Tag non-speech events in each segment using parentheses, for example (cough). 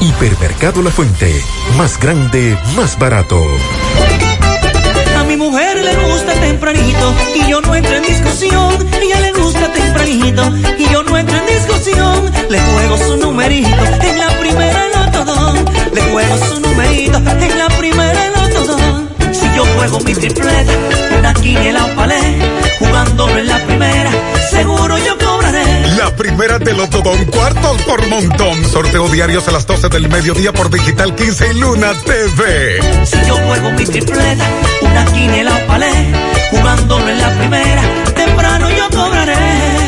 Hipermercado La Fuente, más grande, más barato mi mujer le gusta tempranito y yo no entro en discusión. Ella le gusta tempranito y yo no entro en discusión. Le juego su numerito en la primera notodón. Le juego su numerito en la primera notodón. Si yo juego mi tripleta, una quiniela o palé, jugándolo en la primera, seguro yo la primera de Lotodón, cuartos por montón. Sorteo diarios a las 12 del mediodía por Digital 15 y Luna TV. Si yo juego mi tripleta, una quiniela o palé, jugándolo en la primera, temprano yo cobraré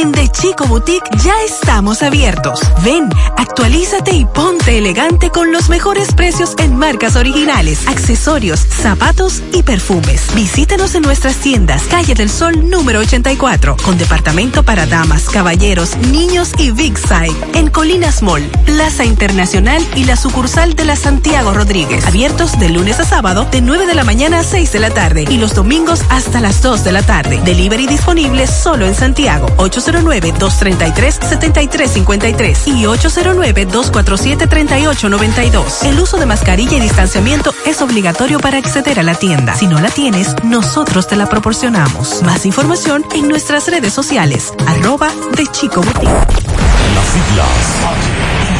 En The Chico Boutique ya estamos abiertos. Ven, actualízate y ponte elegante con los mejores precios en marcas originales, accesorios, zapatos y perfumes. Visítanos en nuestras tiendas, Calle del Sol número 84, con departamento para damas, caballeros, niños y Big Side. En Colinas Mall, Plaza Internacional y la sucursal de la Santiago Rodríguez. Abiertos de lunes a sábado de 9 de la mañana a 6 de la tarde y los domingos hasta las 2 de la tarde. Delivery disponible solo en Santiago. 8 809-233-7353 y 809-247-3892. El uso de mascarilla y distanciamiento es obligatorio para acceder a la tienda. Si no la tienes, nosotros te la proporcionamos. Más información en nuestras redes sociales. Arroba de Chico Boutique. Las siglas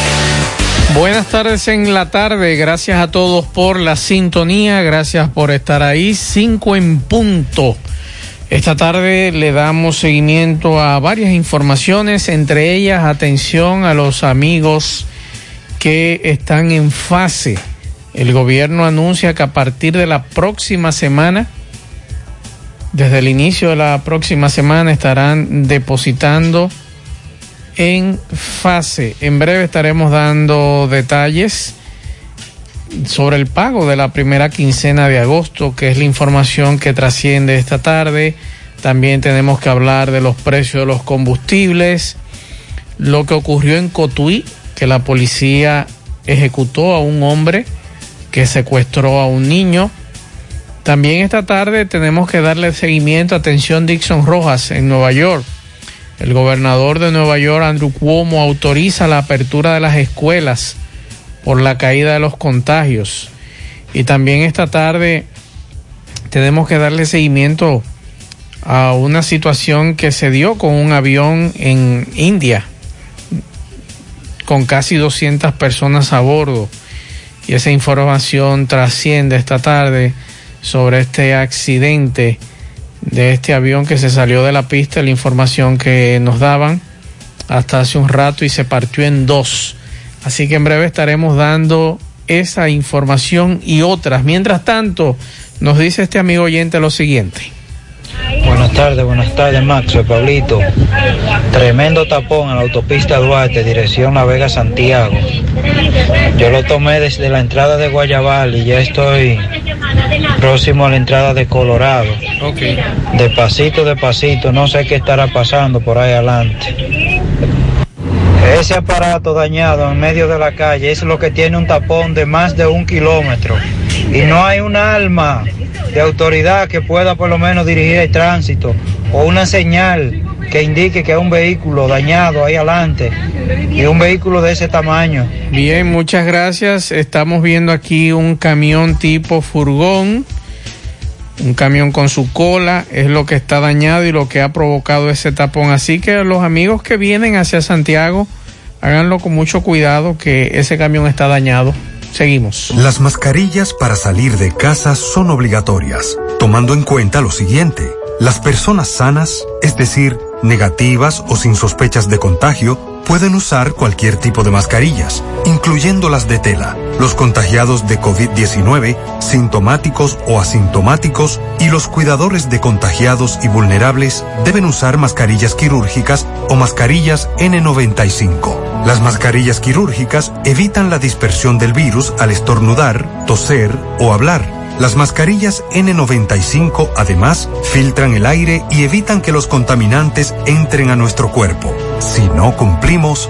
Buenas tardes en la tarde, gracias a todos por la sintonía, gracias por estar ahí, cinco en punto. Esta tarde le damos seguimiento a varias informaciones, entre ellas atención a los amigos que están en fase. El gobierno anuncia que a partir de la próxima semana, desde el inicio de la próxima semana, estarán depositando en fase. En breve estaremos dando detalles sobre el pago de la primera quincena de agosto, que es la información que trasciende esta tarde. También tenemos que hablar de los precios de los combustibles, lo que ocurrió en Cotuí, que la policía ejecutó a un hombre que secuestró a un niño. También esta tarde tenemos que darle seguimiento, atención Dixon Rojas en Nueva York el gobernador de Nueva York, Andrew Cuomo, autoriza la apertura de las escuelas por la caída de los contagios. Y también esta tarde tenemos que darle seguimiento a una situación que se dio con un avión en India, con casi 200 personas a bordo. Y esa información trasciende esta tarde sobre este accidente de este avión que se salió de la pista, la información que nos daban hasta hace un rato y se partió en dos. Así que en breve estaremos dando esa información y otras. Mientras tanto, nos dice este amigo oyente lo siguiente. Buenas tardes, buenas tardes, Max, soy Pablito. Tremendo tapón en la autopista Duarte, dirección La Vega, Santiago. Yo lo tomé desde la entrada de Guayabal y ya estoy próximo a la entrada de Colorado. Okay. De pasito, de pasito, no sé qué estará pasando por ahí adelante. Ese aparato dañado en medio de la calle es lo que tiene un tapón de más de un kilómetro. Y no hay un alma de autoridad que pueda por lo menos dirigir el tránsito o una señal que indique que hay un vehículo dañado ahí adelante y un vehículo de ese tamaño. Bien, muchas gracias. Estamos viendo aquí un camión tipo furgón, un camión con su cola, es lo que está dañado y lo que ha provocado ese tapón. Así que los amigos que vienen hacia Santiago, háganlo con mucho cuidado que ese camión está dañado. Seguimos. Las mascarillas para salir de casa son obligatorias, tomando en cuenta lo siguiente. Las personas sanas, es decir, negativas o sin sospechas de contagio, pueden usar cualquier tipo de mascarillas, incluyendo las de tela. Los contagiados de COVID-19, sintomáticos o asintomáticos y los cuidadores de contagiados y vulnerables deben usar mascarillas quirúrgicas o mascarillas N95. Las mascarillas quirúrgicas evitan la dispersión del virus al estornudar, toser o hablar las mascarillas N95 además filtran el aire y evitan que los contaminantes entren a nuestro cuerpo. Si no cumplimos,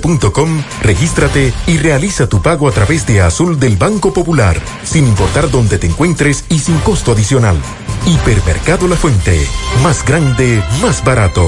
regístrate y realiza tu pago a través de Azul del Banco Popular, sin importar dónde te encuentres y sin costo adicional. Hipermercado La Fuente, más grande, más barato.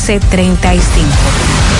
809-736-1335.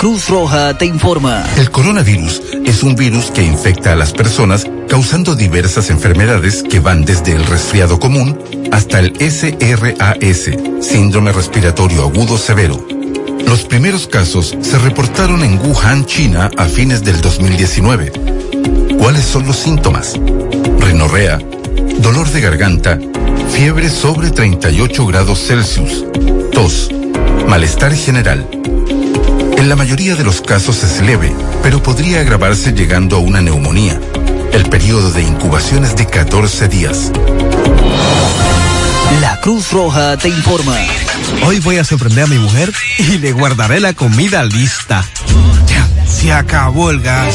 Cruz Roja te informa. El coronavirus es un virus que infecta a las personas causando diversas enfermedades que van desde el resfriado común hasta el SRAS, síndrome respiratorio agudo severo. Los primeros casos se reportaron en Wuhan, China, a fines del 2019. ¿Cuáles son los síntomas? Rinorrea, dolor de garganta, fiebre sobre 38 grados Celsius, tos, malestar general. En la mayoría de los casos es leve, pero podría agravarse llegando a una neumonía. El periodo de incubación es de 14 días. La Cruz Roja te informa. Hoy voy a sorprender a mi mujer y le guardaré la comida lista. Ya, se acabó el gas.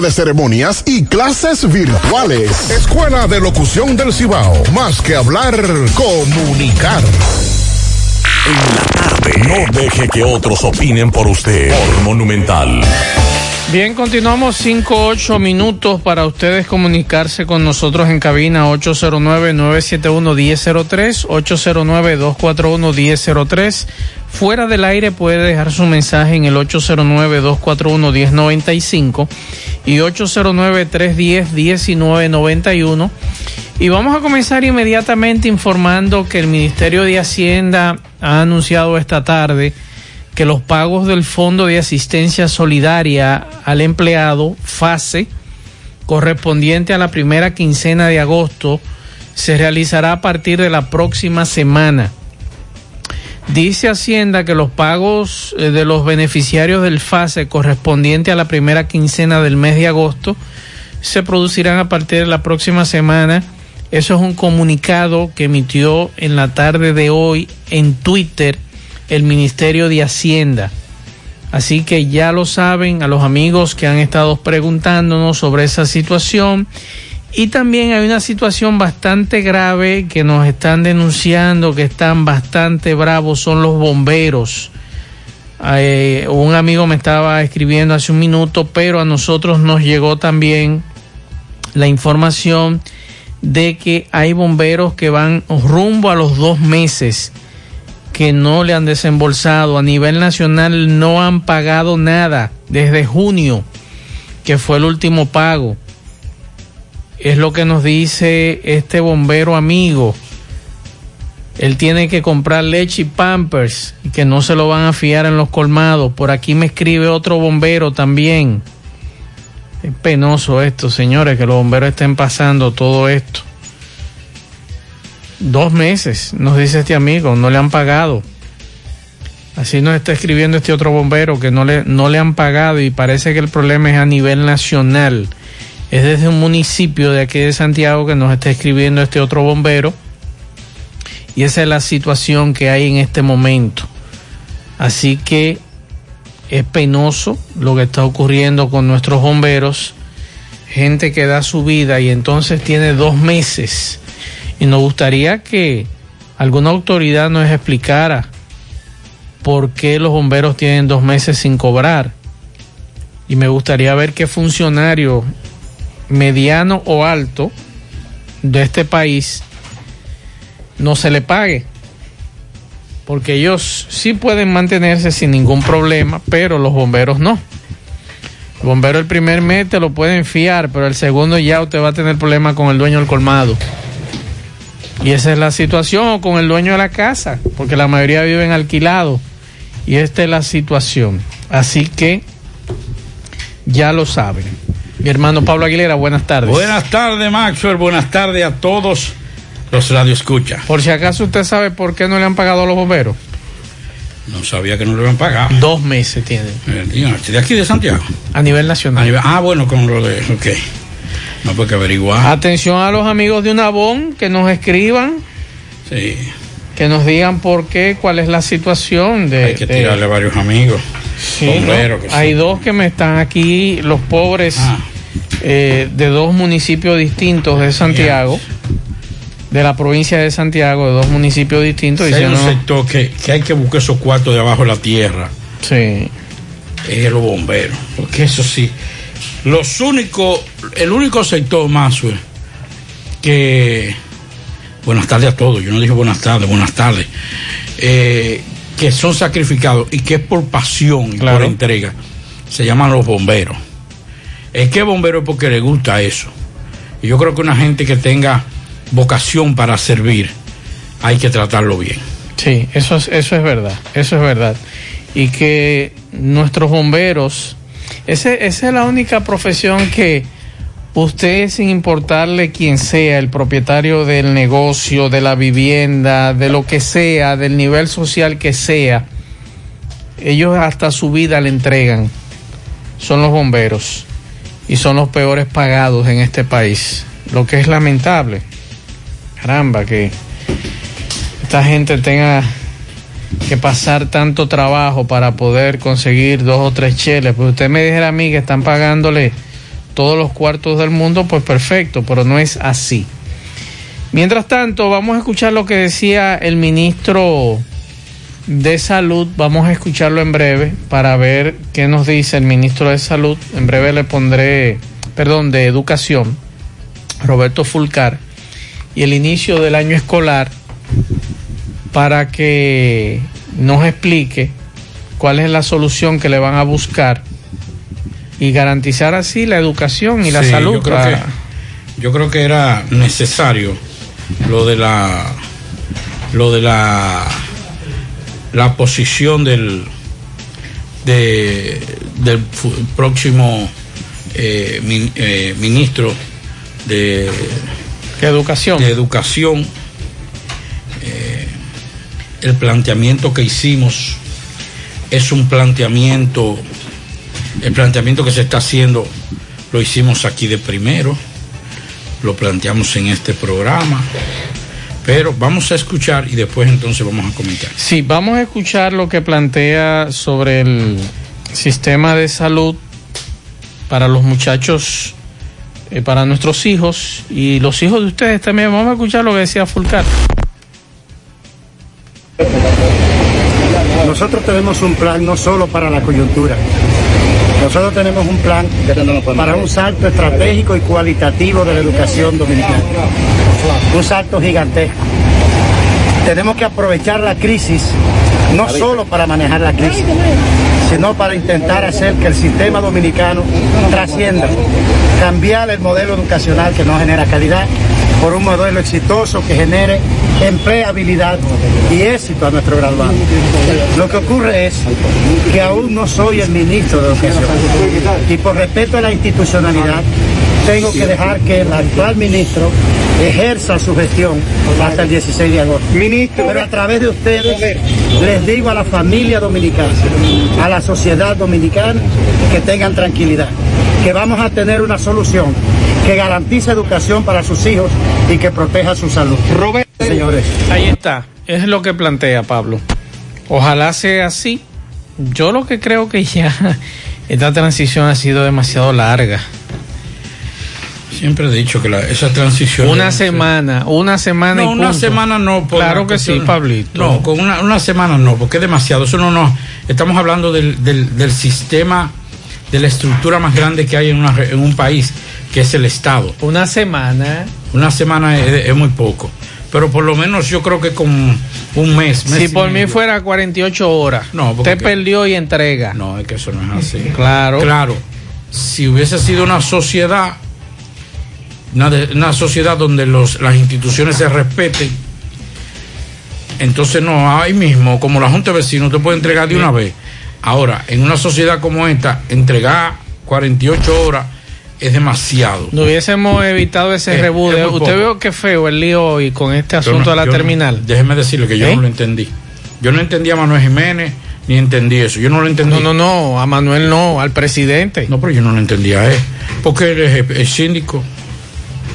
de ceremonias y clases virtuales. Escuela de Locución del Cibao. Más que hablar, comunicar. En la tarde. No deje que otros opinen por usted. Por Monumental. Bien, continuamos 5, 8 minutos para ustedes comunicarse con nosotros en cabina 809-971-1003, 809-241-1003. Fuera del aire puede dejar su mensaje en el 809-241-1095 y 809-310-1991. Y vamos a comenzar inmediatamente informando que el Ministerio de Hacienda ha anunciado esta tarde que los pagos del Fondo de Asistencia Solidaria al Empleado, FASE, correspondiente a la primera quincena de agosto, se realizará a partir de la próxima semana. Dice Hacienda que los pagos eh, de los beneficiarios del FASE correspondiente a la primera quincena del mes de agosto se producirán a partir de la próxima semana. Eso es un comunicado que emitió en la tarde de hoy en Twitter el Ministerio de Hacienda. Así que ya lo saben a los amigos que han estado preguntándonos sobre esa situación. Y también hay una situación bastante grave que nos están denunciando, que están bastante bravos, son los bomberos. Eh, un amigo me estaba escribiendo hace un minuto, pero a nosotros nos llegó también la información de que hay bomberos que van rumbo a los dos meses que no le han desembolsado. A nivel nacional no han pagado nada desde junio, que fue el último pago. Es lo que nos dice este bombero amigo. Él tiene que comprar leche y pampers y que no se lo van a fiar en los colmados. Por aquí me escribe otro bombero también. Es penoso esto, señores, que los bomberos estén pasando todo esto. Dos meses, nos dice este amigo, no le han pagado. Así nos está escribiendo este otro bombero que no le, no le han pagado y parece que el problema es a nivel nacional. Es desde un municipio de aquí de Santiago que nos está escribiendo este otro bombero. Y esa es la situación que hay en este momento. Así que es penoso lo que está ocurriendo con nuestros bomberos. Gente que da su vida y entonces tiene dos meses y nos gustaría que alguna autoridad nos explicara por qué los bomberos tienen dos meses sin cobrar. Y me gustaría ver qué funcionario mediano o alto de este país no se le pague. Porque ellos sí pueden mantenerse sin ningún problema, pero los bomberos no. El bombero el primer mes te lo pueden fiar, pero el segundo ya usted va a tener problema con el dueño del colmado. Y esa es la situación con el dueño de la casa, porque la mayoría viven alquilados. Y esta es la situación. Así que ya lo saben. Mi hermano Pablo Aguilera, buenas tardes. Buenas tardes, Maxwell. Buenas tardes a todos los radioescuchas. Por si acaso usted sabe por qué no le han pagado a los bomberos. No sabía que no le habían pagado. Dos meses tienen. Eh, ¿De aquí de Santiago? A nivel nacional. A nivel- ah, bueno, con lo de. Ok. No, pues que averiguar. Atención a los amigos de Unabón que nos escriban, Sí. que nos digan por qué, cuál es la situación de. Hay que de- tirarle a varios amigos. Sí, ¿no? Bomberos sí. Hay dos que me están aquí, los pobres Ah. Eh, de dos municipios distintos de Santiago, de la provincia de Santiago, de dos municipios distintos. Si hay un sector que, que hay que buscar esos cuartos de abajo de la tierra. Sí. Es los bomberos. Porque eso sí. Los únicos, el único sector más que. Buenas tardes a todos. Yo no dije buenas tardes, buenas tardes. eh, que son sacrificados y que es por pasión y Claro. por entrega. Se llaman los bomberos. Es que bombero es porque le gusta eso. Y yo creo que una gente que tenga vocación para servir, hay que tratarlo bien. Sí, eso es, eso es verdad, eso es verdad. Y que nuestros bomberos, ese, esa es la única profesión que usted, sin importarle quién sea, el propietario del negocio, de la vivienda, de lo que sea, del nivel social que sea, ellos hasta su vida le entregan. Son los bomberos y son los peores pagados en este país, lo que es lamentable. Caramba, que esta gente tenga que pasar tanto trabajo para poder conseguir dos o tres cheles. Pues usted me dijera a mí que están pagándole todos los cuartos del mundo, pues perfecto, pero no es así. Mientras tanto, vamos a escuchar lo que decía el ministro de Salud. Vamos a escucharlo en breve para ver qué nos dice el ministro de Salud. En breve le pondré, perdón, de Educación, Roberto Fulcar, y el inicio del año escolar para que nos explique cuál es la solución que le van a buscar y garantizar así la educación y la Sí, salud. Yo creo, para- que, yo creo que era necesario lo de la lo de la la posición del de, del próximo eh, min- eh, ministro de educación. de educación Eh, el planteamiento que hicimos es un planteamiento el planteamiento que se está haciendo lo hicimos aquí de primero, lo planteamos en este programa, pero vamos a escuchar y después entonces vamos a comentar. Sí, vamos a escuchar lo que plantea sobre el sistema de salud para los muchachos, eh, para nuestros hijos y los hijos de ustedes también. Vamos a escuchar lo que decía Fulcar. Nosotros tenemos un plan no solo para la coyuntura, nosotros tenemos un plan para un salto estratégico y cualitativo de la educación dominicana. Un salto gigantesco. Tenemos que aprovechar la crisis no solo para manejar la crisis, sino para intentar hacer que el sistema dominicano trascienda, cambiar el modelo educacional que no genera calidad por un modelo exitoso que genere empleabilidad y éxito a nuestros graduados. Lo que ocurre es que aún no soy el ministro de Educación y por respeto a la institucionalidad tengo que dejar que el actual ministro ejerza su gestión hasta el 16 de agosto. Pero a través de ustedes les digo a la familia dominicana, a la sociedad dominicana, que tengan tranquilidad, que vamos a tener una solución que garantice educación para sus hijos y que proteja su salud. Señores. Ahí está, es lo que plantea Pablo. Ojalá sea así. Yo lo que creo que ya (laughs) esta transición ha sido demasiado larga. Siempre he dicho que la- esa transición... Una semana, una semana No, y una punto. semana no. por Claro la que sí, Pablito. No, con una, una semana no, porque es demasiado. Eso no, no. Estamos hablando del, del, del sistema, de la estructura más grande que hay en, una en un país, que es el Estado. Una semana. Una semana es, es muy poco. Pero por lo menos yo creo que con un mes. mes Si por mí medio. fuera 48 horas, No, porque- usted perdió y entrega. No, es que eso no es así. Claro. Claro. Si hubiese sido una sociedad, una sociedad donde los, las instituciones se respeten, entonces no, ahí mismo, como la Junta de Vecinos, te puede entregar de una vez. Ahora, en una sociedad como esta, entregar 48 horas es demasiado. No hubiésemos evitado ese Es- rebude. es Usted veo qué feo el lío hoy con este asunto no- de la no- terminal. déjeme decirle que yo ¿Eh? no lo entendí. Yo no entendía a Manuel Jiménez ni entendí eso. Yo no lo entendí. No, no, no, a Manuel no, al presidente. No, pero yo no lo entendía a él. Porque él es el síndico.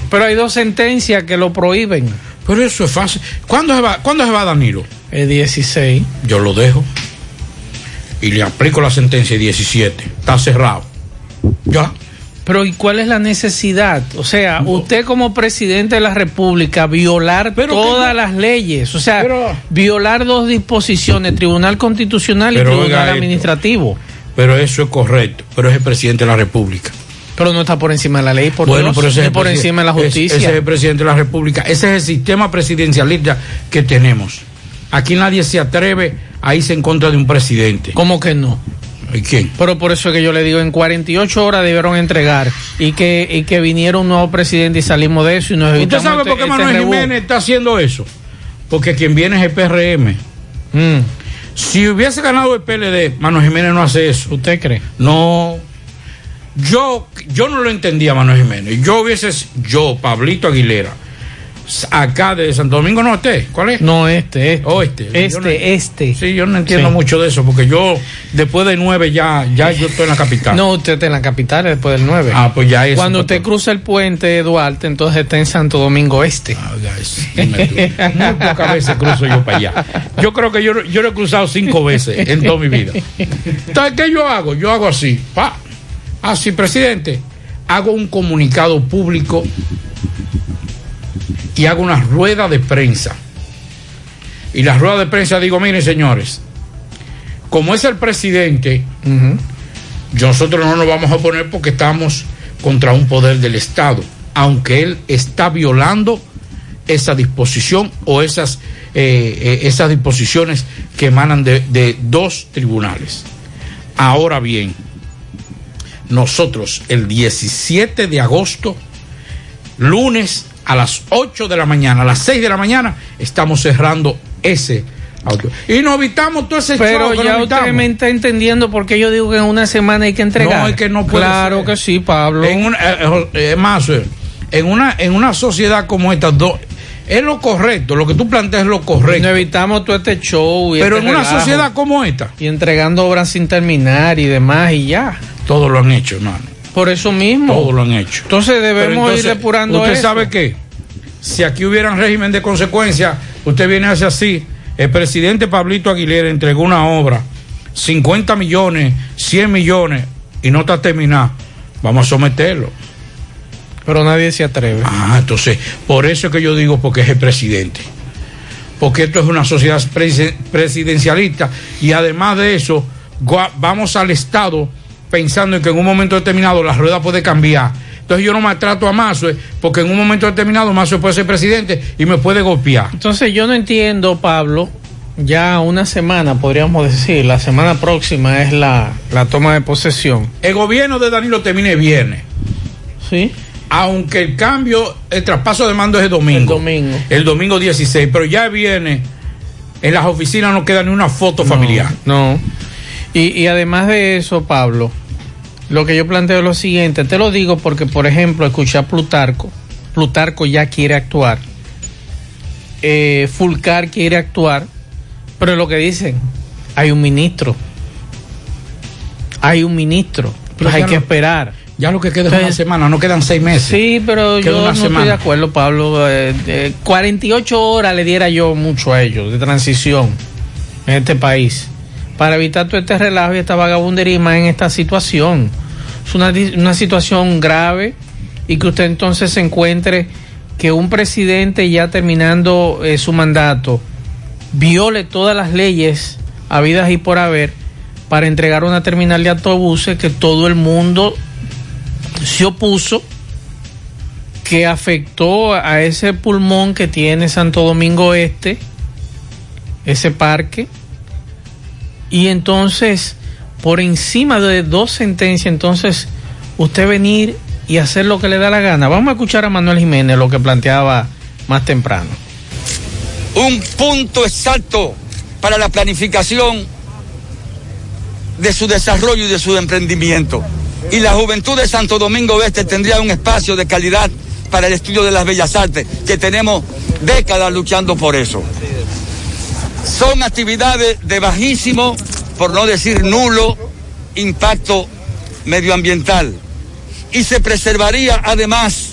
Pero hay dos sentencias que lo prohíben. Pero eso es fácil. ¿Cuándo se va, ¿cuándo se va Danilo? El 16. Yo lo dejo. Y le aplico la sentencia de 17. Está cerrado. Ya. Pero ¿y cuál es la necesidad? O sea, usted como presidente de la República violar todas las leyes, o sea, violar dos disposiciones, Tribunal Constitucional y Tribunal esto. Administrativo. Pero eso es correcto. Pero es el presidente de la República. Pero no está por encima de la ley, por bueno, pero ese es por encima de la es- justicia. Ese es el presidente de la República. Ese es el sistema presidencialista que tenemos. Aquí nadie se atreve a irse en contra de un presidente. ¿Cómo que no? ¿Y quién? Pero por eso es que yo le digo, en 48 horas debieron entregar y que, y que viniera un nuevo presidente y salimos de eso y nos ¿Usted evitamos sabe este- por qué este Manuel rebú. Jiménez está haciendo eso? Porque quien viene es el PRM. Mm. Si hubiese ganado el PLD, Manuel Jiménez no hace eso. ¿Usted cree? No. Yo, yo no lo entendía, Manuel Jiménez. Yo hubiese, yo, Pablito Aguilera, acá de Santo Domingo Norte, ¿cuál es? No, este, este. Oeste. Este, no- este. Sí, yo no entiendo Sí. mucho de eso, porque yo, después de nueve, ya, ya yo estoy en la capital. No, usted está en la capital después del 9. Ah, pues ya eso. Cuando usted cruza el puente de Duarte, entonces está en Santo Domingo Este. Ah, Dime tú. Muy pocas veces cruzo yo para allá. Yo creo que yo, yo lo he cruzado cinco veces en toda mi vida. Entonces, ¿qué yo hago? Yo hago así. Pa. Así, presidente. Hago un comunicado público y hago una rueda de prensa. Y la rueda de prensa digo, miren señores, como es el presidente, nosotros no nos vamos a oponer porque estamos contra un poder del Estado, aunque él está violando esa disposición o esas, eh, eh, esas disposiciones que emanan de, de dos tribunales. Ahora bien, nosotros el 17 de agosto, lunes a las 8 de la mañana, a las 6 de la mañana, estamos cerrando ese auto. Y nos evitamos todo ese Pero show ya usted evitamos. me está entendiendo porque yo digo que en una semana hay que entregar. No, es que no puede Claro ser. que sí, Pablo. En una, eh, eh, eh, más, en una, en una sociedad como esta, do- es lo correcto, lo que tú planteas es lo correcto. Nos evitamos todo este show. Y Pero este en una sociedad como esta, Y entregando obras sin terminar y demás y ya. todos lo han hecho, hermano. Por eso mismo. Todos lo han hecho. Entonces debemos entonces, ir depurando ¿Usted eso. sabe qué? Si aquí hubiera un régimen de consecuencia, usted viene a hacer así. El presidente Pablito Aguilera entregó una obra, 50 millones, 100 millones, y no está terminada. Vamos a someterlo. Pero nadie se atreve. Ah, entonces, por eso es que yo digo porque es el presidente. Porque esto es una sociedad presi- presidencialista y además de eso, vamos al Estado pensando en que en un momento determinado la rueda puede cambiar. Entonces yo no maltrato a Mazue porque en un momento determinado Mazue puede ser presidente y me puede golpear. Entonces yo no entiendo, Pablo, ya una semana, podríamos decir, la semana próxima es la, la toma de posesión. El gobierno de Danilo termina el viernes. Sí. Aunque el cambio, el traspaso de mando es el domingo. El domingo. El domingo 16, pero ya viene, en las oficinas no queda ni una foto familiar. No. Y, y además de eso, Pablo, lo que yo planteo es lo siguiente, te lo digo porque, por ejemplo, escuché a Plutarco, Plutarco ya quiere actuar, eh, Fulcar quiere actuar, pero lo que dicen, hay un ministro, hay un ministro, Pero hay que esperar. Ya lo que queda es una semana, no quedan seis meses. Sí, pero Queda yo no estoy de acuerdo, Pablo. Eh, eh, 48 horas le diera yo mucho a ellos de transición en este país para evitar todo este relajo y esta vagabundería más en esta situación. Es una, una situación grave y que usted entonces se encuentre que un presidente ya terminando eh, su mandato viole todas las leyes habidas y por haber para entregar una terminal de autobuses que todo el mundo se opuso que afectó a ese pulmón que tiene Santo Domingo Este, ese parque, y entonces, por encima de dos sentencias, entonces, usted venir y hacer lo que le da la gana. Vamos a escuchar a Manuel Jiménez lo que planteaba más temprano. un punto exacto para la planificación de su desarrollo y de su emprendimiento. Y la juventud de Santo Domingo Oeste tendría un espacio de calidad para el estudio de las bellas artes, que tenemos décadas luchando por eso. Son actividades de bajísimo, por no decir nulo, impacto medioambiental. Y se preservaría además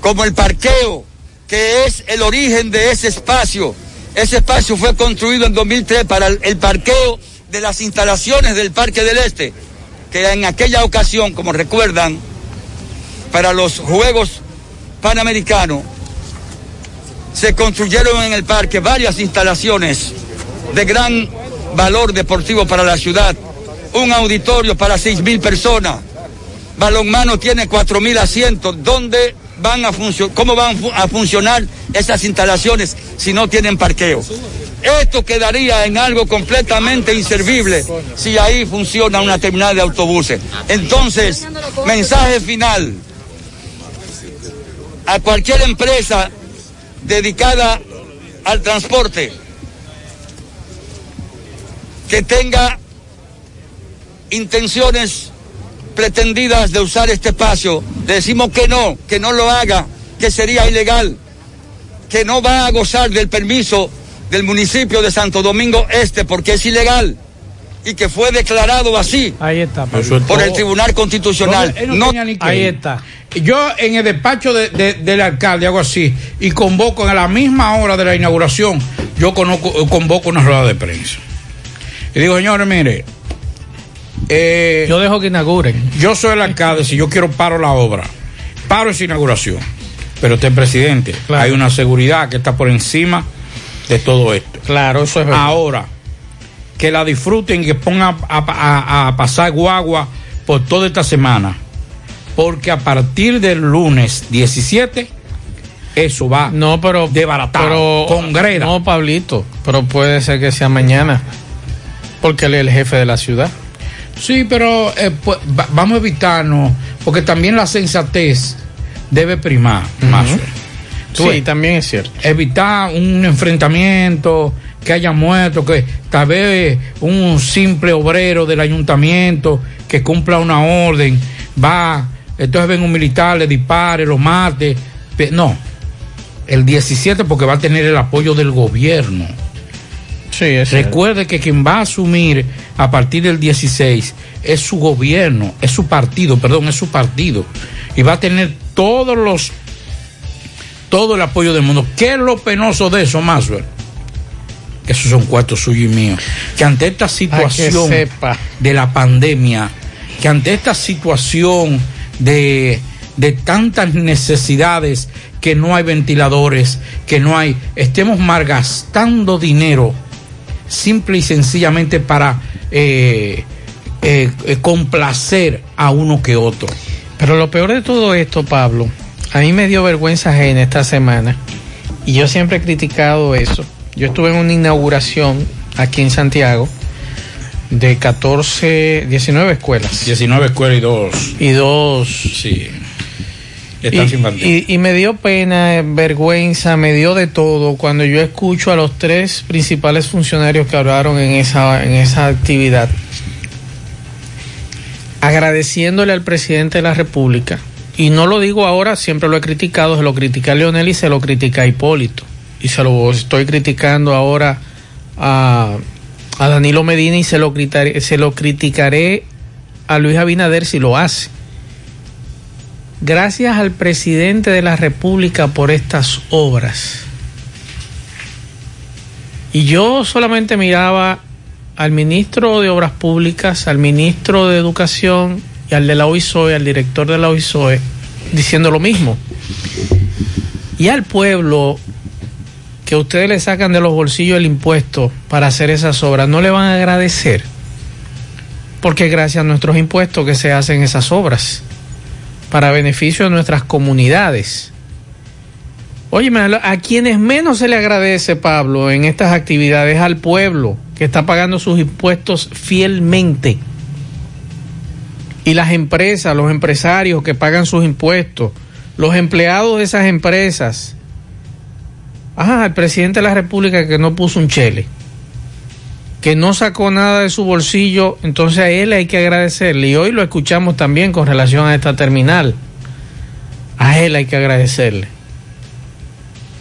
como el parqueo, que es el origen de ese espacio. Ese espacio fue construido en 2003 para el, parqueo de las instalaciones del Parque del Este, que en aquella ocasión, como recuerdan, para los Juegos Panamericanos, se construyeron en el parque varias instalaciones de gran valor deportivo para la ciudad. Un auditorio para seis mil personas. Balonmano tiene cuatro mil asientos. ¿Dónde van a funcionar? ¿Cómo van a funcionar esas instalaciones si no tienen parqueo? Esto quedaría en algo completamente inservible si ahí funciona una terminal de autobuses. Entonces, mensaje final a cualquier empresa dedicada al transporte. Que tenga intenciones pretendidas de usar este espacio, le decimos que no, que no lo haga, que sería ilegal, que no va a gozar del permiso del municipio de Santo Domingo Este porque es ilegal y que fue declarado así Ahí está. por el Tribunal Constitucional. No tenía ni que ahí está. Yo en el despacho de- de- del alcalde hago así y convoco a la misma hora de la inauguración, yo conozco- convoco una rueda de prensa. Y digo, señores, mire, eh, Yo dejo que inauguren. yo soy el alcalde, si yo quiero paro la obra, paro esa inauguración. Pero usted, presidente, hay una seguridad que está por encima de todo esto. Claro, eso es verdad. Ahora, que la disfruten y que pongan a, a- a pasar guagua por toda esta semana. Porque a partir del lunes 17, eso va No, pero. pero con greda. No, Pablito. Pero puede ser que sea mañana. Porque él es el jefe de la ciudad. Sí, pero eh, pues, va- vamos a evitarnos, porque también la sensatez debe primar, Maxwell. Tú Sí, ves, también es cierto. evitar un enfrentamiento, que haya muertos, que tal vez un simple obrero del ayuntamiento que cumpla una orden, va, entonces ven un militar, le dispare, lo mate. No, el 17 porque va a tener el apoyo del gobierno. Sí, es cierto. Recuerde que quien va a asumir a partir del 16 es su gobierno, es su partido, perdón, es su partido. Y va a tener todos los, todo el apoyo del mundo. ¿Qué es lo penoso de eso, Maxwell? Que esos son cuartos suyos y míos. Que ante esta situación sepa. de la pandemia, que ante esta situación de, de tantas necesidades, que no hay ventiladores, que no hay, estemos malgastando dinero simple y sencillamente para eh, eh, eh, complacer a uno que otro. Pero lo peor de todo esto, Pablo, a mí me dio vergüenza ajena esta semana. Y yo siempre he criticado eso. Yo estuve en una inauguración aquí en Santiago de 14, 19 escuelas. 19 escuelas y dos. Y dos. Sí. Están y, sin y- y me dio pena, eh, vergüenza, me dio de todo cuando yo escucho a los tres principales funcionarios que hablaron en esa, en esa actividad, agradeciéndole al presidente de la República. Y no lo digo ahora, siempre lo he criticado, se lo critica a Leonel y se lo critica a Hipólito. Y se lo estoy criticando ahora a, a Danilo Medina y se lo, se lo criticaré a Luis Abinader si lo hace. Gracias al presidente de la República por estas obras. Y yo solamente miraba al ministro de Obras Públicas, al ministro de Educación y al de la OISOE, al director de la OISOE, diciendo lo mismo. Y al pueblo que ustedes le sacan de los bolsillos el impuesto para hacer esas obras, no le van a agradecer. Porque gracias a nuestros impuestos que se hacen esas obras para beneficio de nuestras comunidades. A a quienes menos se le agradece, Pablo, en estas actividades, al pueblo que está pagando sus impuestos fielmente. Y las empresas, los empresarios que pagan sus impuestos, los empleados de esas empresas. Ah, el presidente de la República que no puso un chele, que no sacó nada de su bolsillo, entonces a él hay que agradecerle. Y hoy lo escuchamos también con relación a esta terminal. A él hay que agradecerle.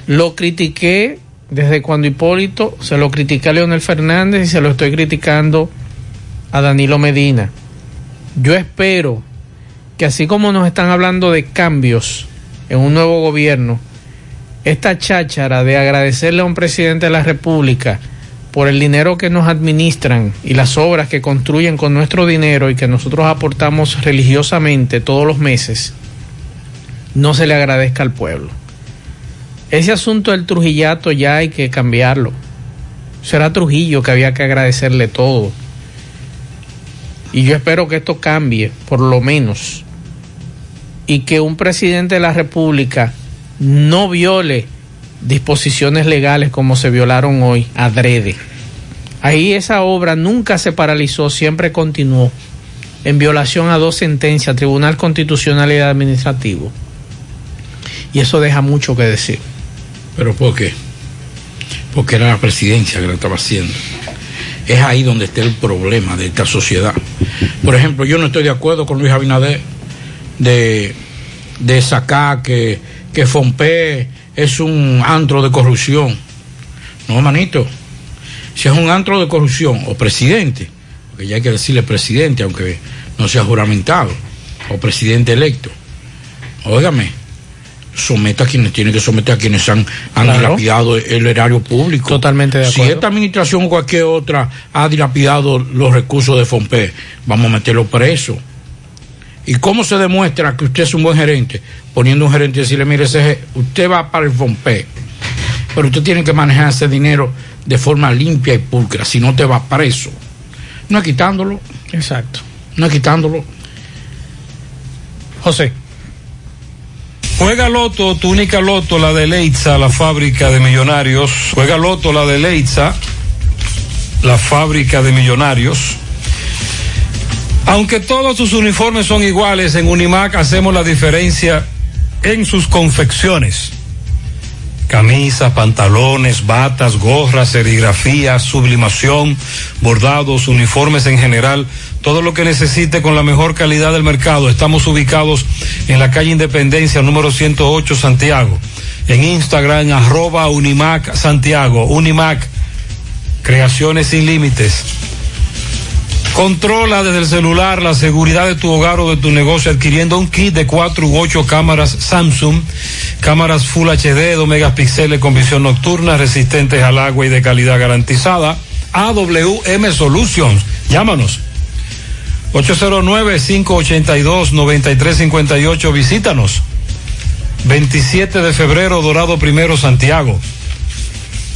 Lo critiqué desde cuando Hipólito se lo critica a Leonel Fernández y se lo estoy criticando a Danilo Medina. Yo espero que así como nos están hablando de cambios en un nuevo gobierno, esta cháchara de agradecerle a un presidente de la República por el dinero que nos administran y las obras que construyen con nuestro dinero y que nosotros aportamos religiosamente todos los meses, no se le agradezca al pueblo. Ese asunto del Trujillato ya hay que cambiarlo. Será Trujillo que había que agradecerle todo. Y yo espero que esto cambie, por lo menos. Y que un presidente de la República no viole disposiciones legales como se violaron hoy, adrede. Ahí esa obra nunca se paralizó, siempre continuó en violación a dos sentencias, Tribunal Constitucional y Administrativo. Y eso deja mucho que decir. ¿Pero por qué? Porque era la presidencia que lo estaba haciendo. Es ahí donde está el problema de esta sociedad. Por ejemplo, yo no estoy de acuerdo con Luis Abinader de, de sacar que, que Fompe es un antro de corrupción. No, manito. Si es un antro de corrupción o presidente, porque ya hay que decirle presidente, aunque no sea juramentado, o presidente electo, óigame, someta a quienes tienen que someter a quienes han, han Claro. dilapidado el erario público. Totalmente de Si acuerdo. esta administración o cualquier otra ha dilapidado los recursos de FOMPE, vamos a meterlo preso. ¿Y cómo se demuestra que usted es un buen gerente? Poniendo un gerente y decirle, mire, ese usted va para el FOMPE, pero usted tiene que manejar ese dinero de forma limpia y pulcra, si no te va preso. No es quitándolo. Exacto. No es quitándolo. José. Juega Loto, tu única Loto, la de Leitza, la fábrica de millonarios. Juega Loto, la de Leitza, la fábrica de millonarios. Aunque todos sus uniformes son iguales, en Unimac hacemos la diferencia en sus confecciones. Camisas, pantalones, batas, gorras, serigrafías, sublimación, bordados, uniformes en general, todo lo que necesite con la mejor calidad del mercado. Estamos ubicados en la calle Independencia, número 108, Santiago. En Instagram, arroba Unimac Santiago. Unimac, creaciones sin límites. Controla desde el celular la seguridad de tu hogar o de tu negocio adquiriendo un kit de 4 u 8 cámaras Samsung, cámaras Full HD, 2 megapíxeles con visión nocturna, resistentes al agua y de calidad garantizada. AWM Solutions. Llámanos. 809-582-9358. Visítanos. 27 de febrero, Dorado Primero, Santiago.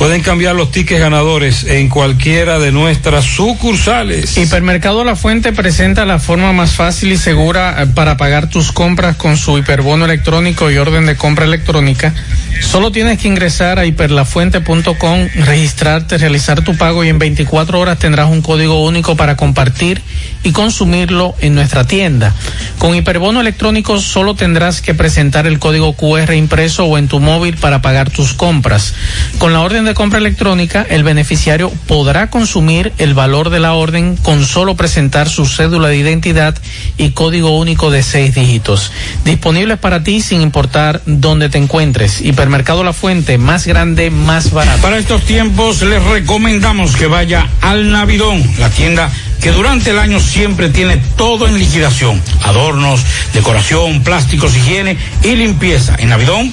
Pueden cambiar los tickets ganadores en cualquiera de nuestras sucursales. Hipermercado La Fuente presenta la forma más fácil y segura eh, para pagar tus compras con su hiperbono electrónico y orden de compra electrónica. Solo tienes que ingresar a hiperlafuente.com, registrarte, realizar tu pago y en 24 horas tendrás un código único para compartir y consumirlo en nuestra tienda. Con hiperbono electrónico solo tendrás que presentar el código QR impreso o en tu móvil para pagar tus compras. Con la orden de compra electrónica, el beneficiario podrá consumir el valor de la orden con solo presentar su cédula de identidad y código único de seis dígitos. Disponibles para ti sin importar dónde te encuentres. Hipermercado La Fuente, más grande, más barato. Para estos tiempos les recomendamos que vaya al Navidón, la tienda que durante el año siempre tiene todo en liquidación. Adornos, decoración, plásticos, higiene y limpieza. En Navidón,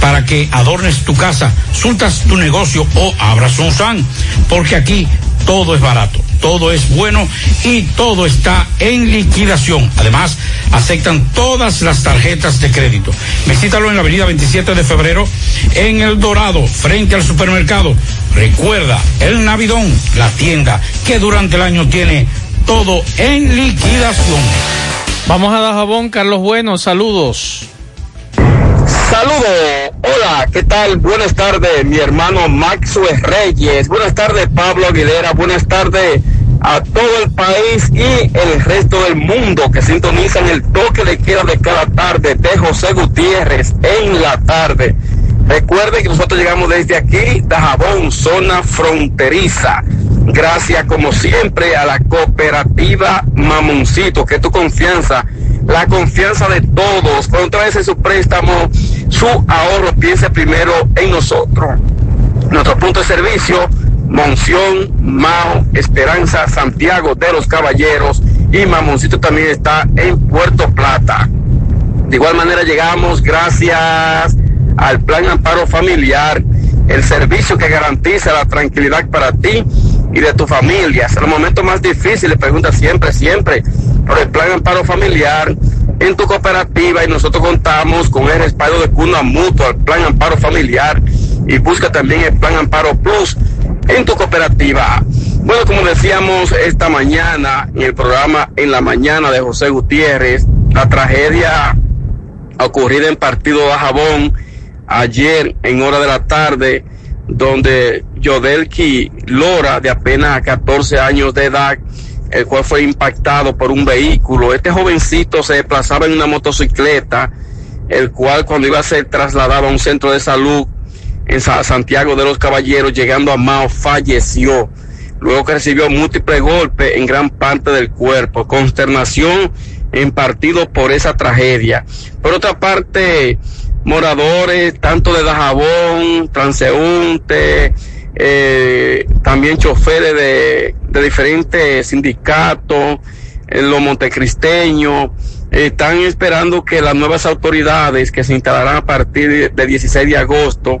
para que adornes tu casa, sultas tu negocio o abras un SAN, porque aquí todo es barato, todo es bueno y todo está en liquidación. Además, aceptan todas las tarjetas de crédito. Visítalo en la avenida 27 de febrero en El Dorado, frente al supermercado. Recuerda, el Navidón, la tienda que durante el año tiene todo en liquidación. Vamos a Dajabón, Carlos Bueno, saludos. Saludos, hola, ¿qué tal? Buenas tardes, mi hermano Maxwell Reyes. Buenas tardes, Pablo Aguilera. Buenas tardes a todo el país y el resto del mundo que sintonizan el toque de queda de cada tarde de José Gutiérrez en la tarde. Recuerde que nosotros llegamos desde aquí, Dajabón, zona fronteriza. Gracias, como siempre, a la cooperativa Mamoncito, que tu confianza, la confianza de todos. Cuando usted a su préstamo, su ahorro, piense primero en nosotros. Nuestro punto de servicio, Monción, Mao, Esperanza, Santiago de los Caballeros y Mamoncito también está en Puerto Plata. De igual manera llegamos gracias al Plan Amparo Familiar, el servicio que garantiza la tranquilidad para ti y de tu familia. En los momentos más difíciles, pregunta siempre, siempre por el Plan Amparo Familiar en tu cooperativa y nosotros contamos con el respaldo de Cuna Mutua, el Plan Amparo Familiar y busca también el Plan Amparo Plus en tu cooperativa. Bueno, como decíamos esta mañana en el programa En la Mañana de José Gutiérrez, la tragedia ocurrida en Partido de Jabón ayer en hora de la tarde, donde Yodelki Lora, de apenas 14 años de edad, el cual fue impactado por un vehículo. Este jovencito se desplazaba en una motocicleta, el cual cuando iba a ser trasladado a un centro de salud en Santiago de los Caballeros, llegando a Mao, falleció. Luego que recibió múltiples golpes en gran parte del cuerpo. Consternación en partido por esa tragedia. Por otra parte, moradores, tanto de Dajabón, transeúntes, eh, también choferes de, de diferentes sindicatos, en los montecristeños, están esperando que las nuevas autoridades que se instalarán a partir del 16 de agosto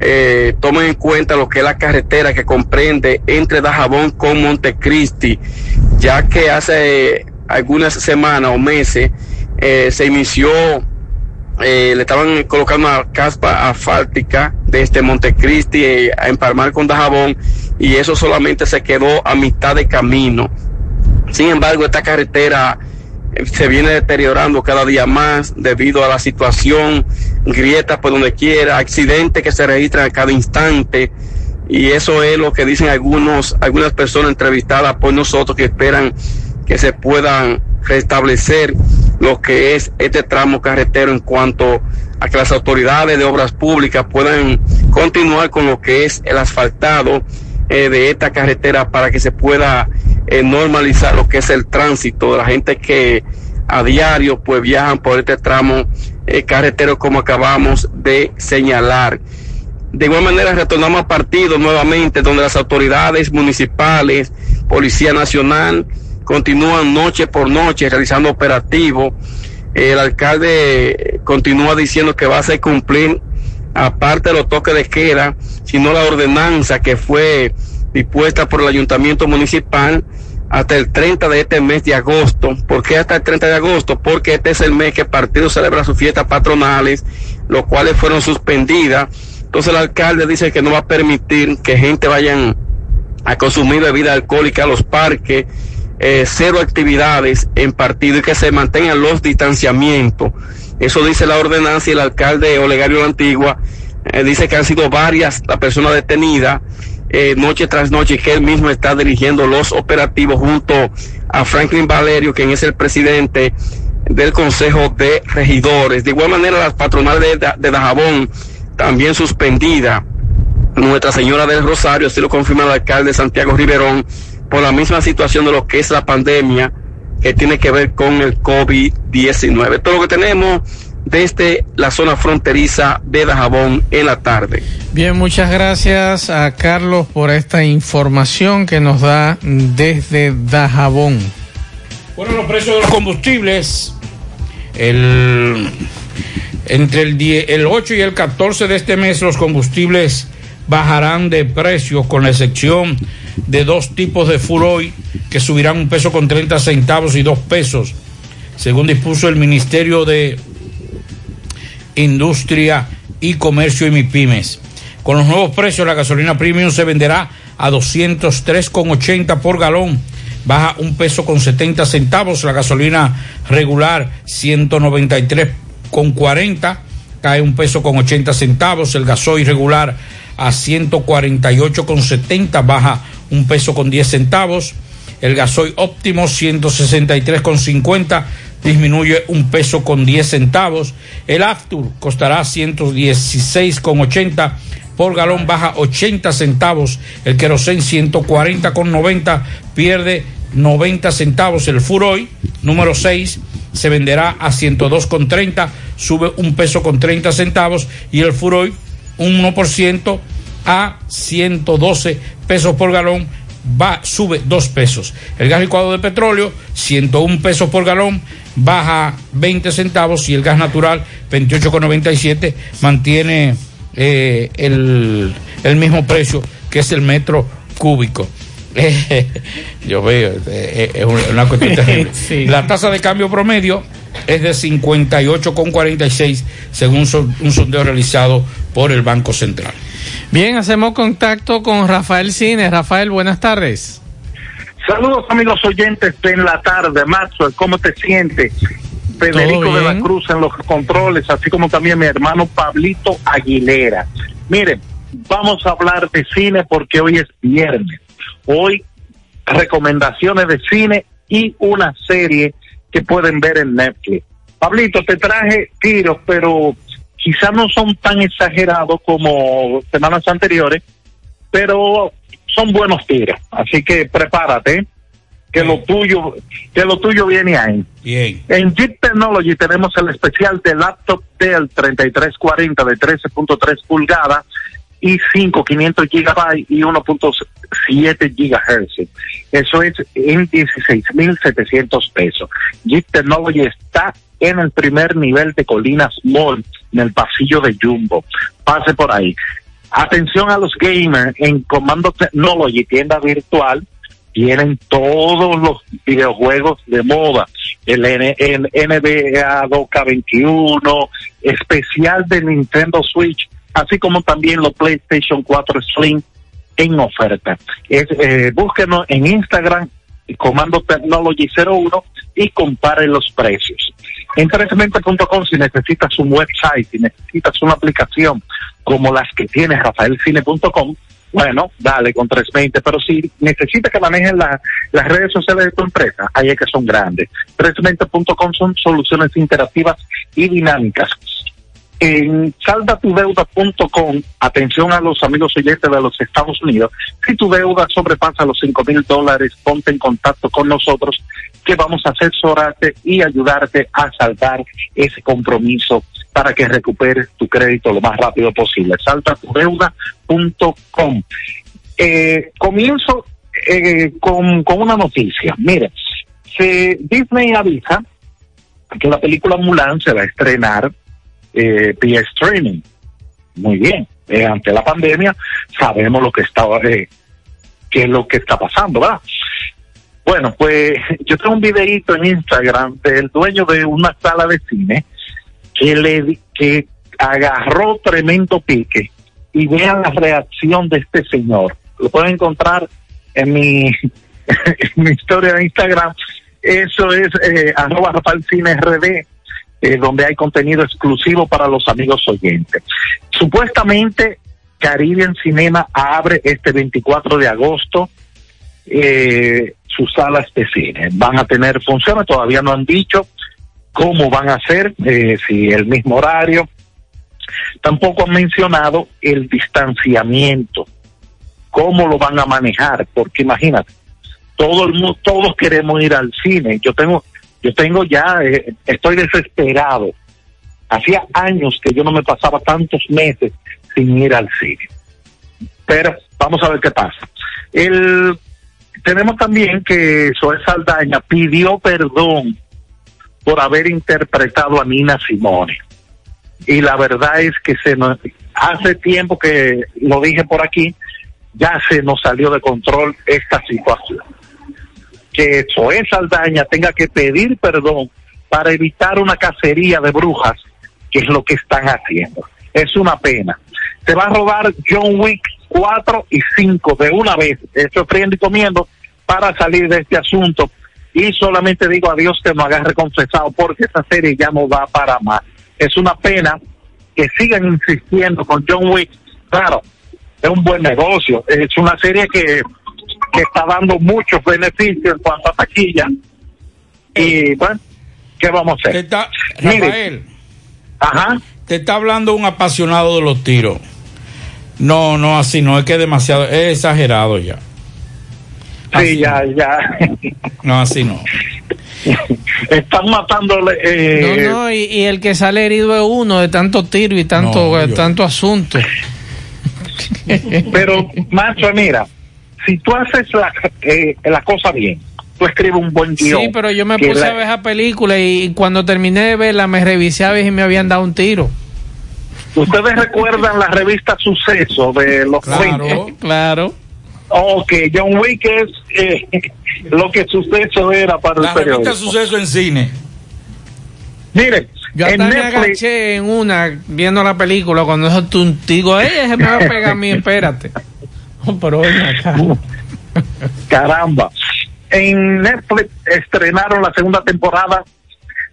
eh, tomen en cuenta lo que es la carretera que comprende entre Dajabón con Montecristi, ya que hace algunas semanas o meses eh, se inició eh, le estaban colocando una caspa asfáltica de este Montecristi eh, a empalmar con Dajabón y eso solamente se quedó a mitad de camino. Sin embargo, esta carretera eh, se viene deteriorando cada día más debido a la situación, grietas por donde quiera, accidentes que se registran a cada instante y eso es lo que dicen algunos, algunas personas entrevistadas por nosotros que esperan que se puedan restablecer lo que es este tramo carretero en cuanto a que las autoridades de obras públicas puedan continuar con lo que es el asfaltado eh, de esta carretera para que se pueda eh, normalizar lo que es el tránsito de la gente que a diario pues viajan por este tramo eh, carretero como acabamos de señalar. De igual manera retornamos a partido nuevamente donde las autoridades municipales, Policía Nacional, continúan noche por noche realizando operativos. El alcalde continúa diciendo que va a hacer cumplir, aparte de los toques de queda, sino la ordenanza que fue dispuesta por el ayuntamiento municipal hasta el 30 de este mes de agosto. ¿Por qué hasta el 30 de agosto? Porque este es el mes que el partido celebra sus fiestas patronales, los cuales fueron suspendidas. Entonces el alcalde dice que no va a permitir que gente vayan a consumir bebida alcohólica a los parques, eh, cero actividades en partido y que se mantengan los distanciamientos. Eso dice la ordenanza y el alcalde Olegario La Antigua eh, dice que han sido varias las personas detenidas eh, noche tras noche que él mismo está dirigiendo los operativos junto a Franklin Valerio, quien es el presidente del Consejo de Regidores. De igual manera, las patronales de, de Dajabón también suspendida. Nuestra Señora del Rosario, así lo confirma el alcalde Santiago Riverón, por la misma situación de lo que es la pandemia que tiene que ver con el COVID-19. Todo lo que tenemos desde la zona fronteriza de Dajabón en la tarde. Bien, muchas gracias a Carlos por esta información que nos da desde Dajabón. Bueno, los precios de los combustibles, el, entre el, 10, el 8 y el 14 de este mes los combustibles bajarán de precio con la excepción de dos tipos de furoy que subirán un peso con 30 centavos y dos pesos, según dispuso el Ministerio de Industria y Comercio y MIPIMES. Con los nuevos precios, la gasolina premium se venderá a 203,80 por galón, baja un peso con 70 centavos, la gasolina regular 193,40, cae un peso con 80 centavos, el gasoil regular a 148,70, baja un peso con 10 centavos. El gasoil óptimo 163,50 disminuye un peso con 10 centavos. El Aftur costará 116,80 por galón, baja 80 centavos. El Kerosene 140,90 pierde 90 centavos. El Furoy número 6 se venderá a 102,30, sube un peso con 30 centavos. Y el Furoy un 1% a 112 pesos por galón va, sube 2 pesos. El gas licuado de petróleo, 101 pesos por galón, baja 20 centavos y el gas natural, 28,97, mantiene eh, el, el, mismo precio que es el metro cúbico. yo veo, eh, es una cuestión (laughs) terrible. sí. La tasa de cambio promedio es de 58,46 según un sondeo realizado por el Banco Central. Bien, hacemos contacto con Rafael Cines. Rafael, buenas tardes. Saludos amigos oyentes de en la tarde, Maxwell, ¿cómo te sientes? Federico de la Cruz en los controles, así como también mi hermano Pablito Aguilera. Miren, vamos a hablar de cine porque hoy es viernes. Hoy recomendaciones de cine y una serie que pueden ver en Netflix. Pablito, te traje tiros, pero quizás no son tan exagerados como semanas anteriores, pero son buenos tiros. Así que prepárate, que lo tuyo, que lo tuyo viene ahí. Bien. En Jeep Technology tenemos el especial de laptop Dell 3340 de 13.3 pulgadas y 5, 500 gigabytes y 1.7 gigahertz. Eso es en 16.700 pesos. Jeep Technology está en el primer nivel de Colinas Mall, en el pasillo de Jumbo. Pase por ahí. Atención a los gamers en Comando Technology, tienda virtual, tienen todos los videojuegos de moda. El, N el NBA 2K21, especial de Nintendo Switch, así como también los PlayStation 4 Slim en oferta. Es, eh, búsquenos en Instagram, Comando Technology 01 y compare los precios. En 320.com si necesitas un website, si necesitas una aplicación como las que tiene rafaelcine.com, bueno, dale con 320, pero si necesitas que manejen la, las redes sociales de tu empresa, ahí es que son grandes. 320.com son soluciones interactivas y dinámicas. En saldatudeuda.com, atención a los amigos oyentes de los Estados Unidos, si tu deuda sobrepasa los 5 mil dólares, ponte en contacto con nosotros que vamos a asesorarte y ayudarte a saldar ese compromiso para que recuperes tu crédito lo más rápido posible. Saltatudeuda.com. Eh, comienzo eh, con, con una noticia. Mire, se, Disney avisa que la película Mulan se va a estrenar eh, vía streaming. Muy bien. Eh, ante la pandemia sabemos lo que estaba, eh, qué es lo que está pasando, ¿verdad? Bueno, pues (laughs) yo tengo un videito en Instagram del dueño de una sala de cine que le que agarró tremendo pique y vean la reacción de este señor. Lo pueden encontrar en mi, (laughs) en mi historia de Instagram. Eso es eh, arroba Rafael Cine RD, eh, donde hay contenido exclusivo para los amigos oyentes. Supuestamente Caribbean Cinema abre este 24 de agosto eh, sus salas de cine. Van a tener funciones, todavía no han dicho cómo van a ser, eh, si el mismo horario. Tampoco han mencionado el distanciamiento, cómo lo van a manejar, porque imagínate, todo el mundo, todos queremos ir al cine. Yo tengo, yo tengo ya, eh, estoy desesperado. Hacía años que yo no me pasaba tantos meses sin ir al cine. Pero vamos a ver qué pasa. El, tenemos también que Zoe Saldaña pidió perdón por haber interpretado a Nina Simone. Y la verdad es que se nos, hace tiempo que lo dije por aquí, ya se nos salió de control esta situación. Que Zoe Saldaña tenga que pedir perdón para evitar una cacería de brujas, que es lo que están haciendo. Es una pena. Se va a rodar John Wick 4 y 5 de una vez, esto friendo y comiendo, para salir de este asunto. Y solamente digo a Dios que no agarre confesado, porque esa serie ya no va para más. Es una pena que sigan insistiendo con John Wick. Claro, es un buen negocio. Es una serie que, que está dando muchos beneficios en cuanto a taquilla. Y bueno, ¿qué vamos a hacer? Mire, Rafael, ajá. te está hablando un apasionado de los tiros. No, no, así no, es que es demasiado, es exagerado ya. Sí, ya, ya. No, así no. Están matándole. Eh, No, no, y, y el que sale herido es uno de tanto tiro y tanto, No, yo- tanto asunto. Pero, macho, mira, si tú haces la, eh, la cosa bien, tú escribes un buen guion. Sí, pero yo me puse la- a ver esa película y cuando terminé de verla me revisé a ver si me habían dado un tiro. Ustedes (laughs) recuerdan la revista Suceso de los 20? claro. Ok, John Wick es eh, (laughs) lo que Suceso era para La el periódico. revista Suceso en cine. Mire, Yo hasta me Netflix, agaché en una viendo la película cuando eso tú digo, ella se me va a pegar a mí, espérate. Pero ven (laughs) caramba, en Netflix estrenaron la segunda temporada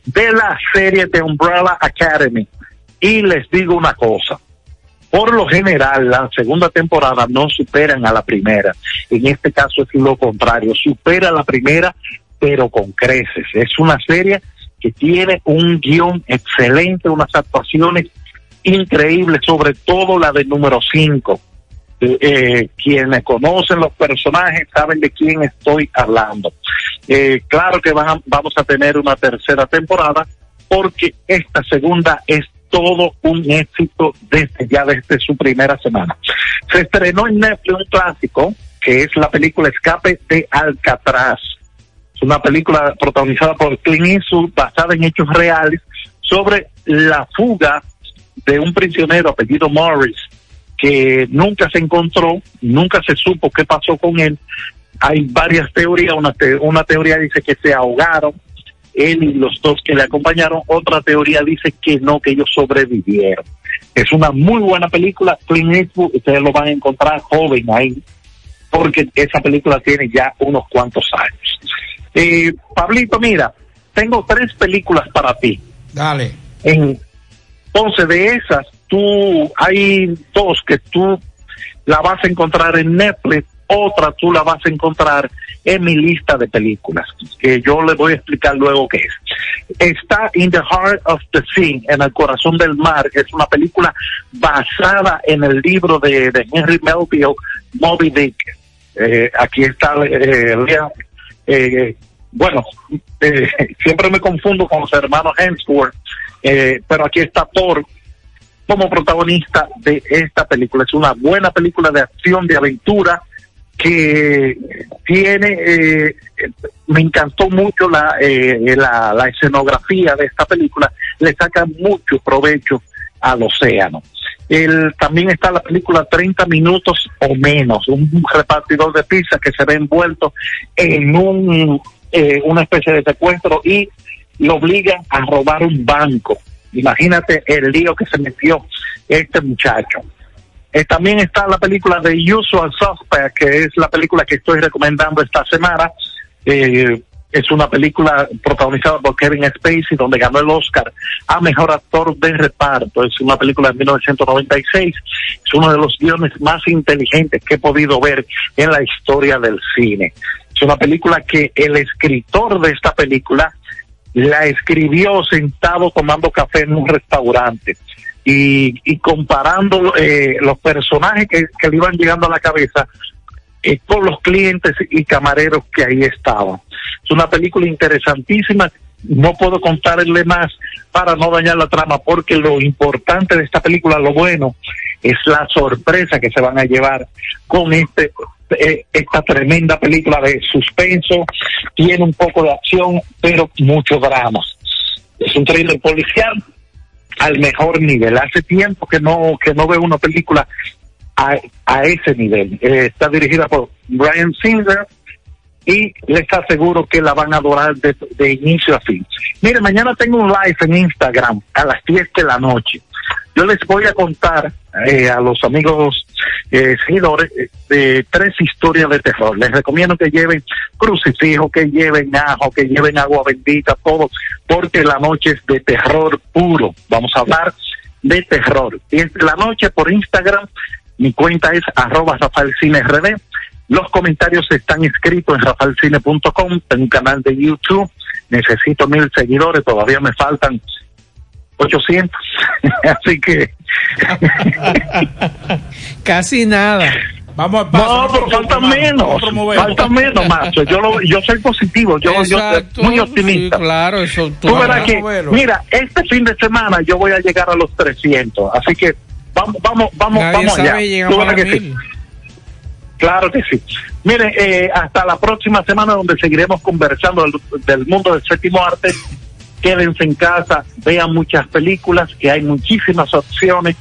de la serie de Umbrella Academy. Y les digo una cosa, por lo general la segunda temporada no superan a la primera. En este caso es lo contrario, supera a la primera, pero con creces. Es una serie que tiene un guion excelente, unas actuaciones increíbles, sobre todo la del número 5. Eh, quienes conocen los personajes saben de quién estoy hablando. Eh, claro que vamos a tener una tercera temporada porque esta segunda es todo un éxito desde ya desde su primera semana. Se estrenó en Netflix un clásico que es la película Escape de Alcatraz. Es una película protagonizada por Clint Eastwood basada en hechos reales sobre la fuga de un prisionero apellido Morris que nunca se encontró, nunca se supo qué pasó con él. Hay varias teorías, una, te- una teoría dice que se ahogaron, él y los dos que le acompañaron, otra teoría dice que no, que ellos sobrevivieron. Es una muy buena película, Clint Eastwood, ustedes lo van a encontrar joven ahí, porque esa película tiene ya unos cuantos años. Eh, Pablito, mira, tengo tres películas para ti. Dale. En, entonces, de esas, tú, hay dos que tú la vas a encontrar en Netflix, otra tú la vas a encontrar en mi lista de películas, que yo le voy a explicar luego qué es. Está In the Heart of the Sea, en el corazón del mar, es una película basada en el libro de, de Henry Melville, Moby Dick. Eh, aquí está eh, eh, bueno, eh, (laughs) siempre me confundo con los hermanos Hemsworth, eh, pero aquí está Thor como protagonista de esta película. Es una buena película de acción, de aventura, que tiene, eh, me encantó mucho la, eh, la, escenografía de esta película, le saca mucho provecho al océano. El, también está la película 30 minutos o menos, un repartidor de pizza que se ve envuelto en un, eh, una especie de secuestro y lo obligan a robar un banco. Imagínate el lío que se metió este muchacho. Eh, también está la película de Usual Suspect, que es la película que estoy recomendando esta semana. Eh, es una película protagonizada por Kevin Spacey, donde ganó el Oscar a Mejor Actor de Reparto. Es una película de 1996. Es uno de los guiones más inteligentes que he podido ver en la historia del cine. Es una película que el escritor de esta película la escribió sentado tomando café en un restaurante y, y comparando eh, los personajes que, le iban llegando a la cabeza eh, con los clientes y camareros que ahí estaban. Es una película interesantísima. No puedo contarle más para no dañar la trama, porque lo importante de esta película, lo bueno, es la sorpresa que se van a llevar con este eh, esta tremenda película de suspenso. Tiene un poco de acción, pero mucho drama. Es un thriller policial al mejor nivel. Hace tiempo que no que no veo una película a, a ese nivel. Eh, está dirigida por Brian Singer y les aseguro que la van a adorar de, de inicio a fin. Mire, mañana tengo un live en Instagram a las 10 de la noche. Yo les voy a contar eh, a los amigos eh, seguidores eh, tres historias de terror. Les recomiendo que lleven crucifijo, que lleven ajo, que lleven agua bendita, todo, porque la noche es de terror puro. Vamos a hablar de terror. 10 de la noche por Instagram. Mi cuenta es arroba Rafael Cine RD. Los comentarios están escritos en rafaelcine.com, en un canal de YouTube necesito mil seguidores, todavía me faltan 800. (laughs) Así que. (laughs) Casi nada. Vamos No, pero falta menos. Falta menos, macho. Yo, lo, yo soy positivo. Yo, yo soy muy optimista. claro, eso tú, verás que. Mira, este fin de semana yo voy a llegar a los 300. Así que vamos, vamos, vamos, vamos allá. Claro que sí. Mire, eh, hasta la próxima semana donde seguiremos conversando del, del mundo del séptimo arte quédense en casa, vean muchas películas, que hay muchísimas opciones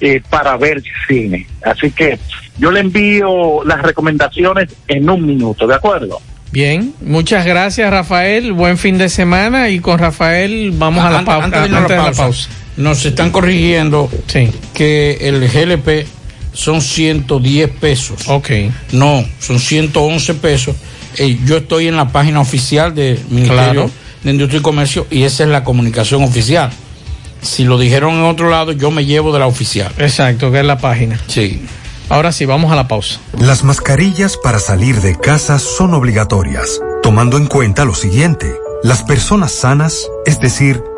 eh, para ver cine. Así que yo le envío las recomendaciones en un minuto, ¿de acuerdo? Bien, muchas gracias Rafael, buen fin de semana y con Rafael vamos a la, pausa, Nos están corrigiendo que el GLP son 110 pesos. Ok. No, son 111 pesos. Eh, yo estoy en la página oficial del Ministerio de Industria y Comercio y esa es la comunicación oficial. Si lo dijeron en otro lado, yo me llevo de la oficial. Exacto, que es la página. Sí. Ahora sí, vamos a la pausa. Las mascarillas para salir de casa son obligatorias, tomando en cuenta lo siguiente. Las personas sanas, es decir,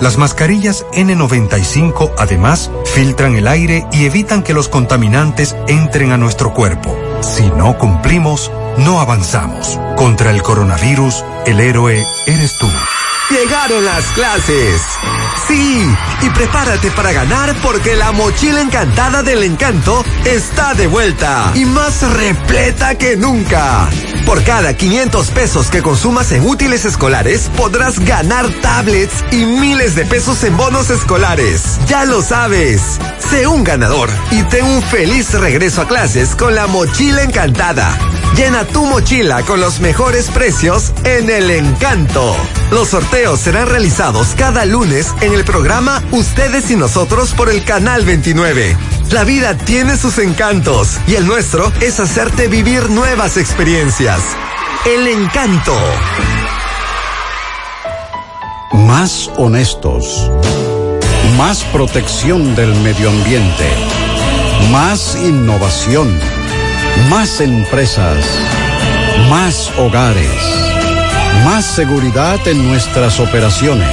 Las mascarillas N95 además filtran el aire y evitan que los contaminantes entren a nuestro cuerpo. Si no cumplimos, no avanzamos. Contra el coronavirus, el héroe eres tú. Llegaron las clases. Sí, y prepárate para ganar porque la mochila encantada del encanto está de vuelta y más repleta que nunca. Por cada 500 pesos que consumas en útiles escolares, podrás ganar tablets y miles de pesos en bonos escolares. Ya lo sabes. Sé un ganador y ten un feliz regreso a clases con la mochila encantada. Llena tu mochila con los mejores precios en el encanto. Los sorteos serán realizados cada lunes en el programa Ustedes y Nosotros por el Canal 29. La vida tiene sus encantos y el nuestro es hacerte vivir nuevas experiencias. El encanto. Más honestos. Más protección del medio ambiente. Más innovación. Más empresas. Más hogares. Más seguridad en nuestras operaciones.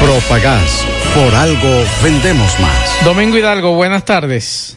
Propagás. Por algo vendemos más. Domingo Hidalgo, buenas tardes.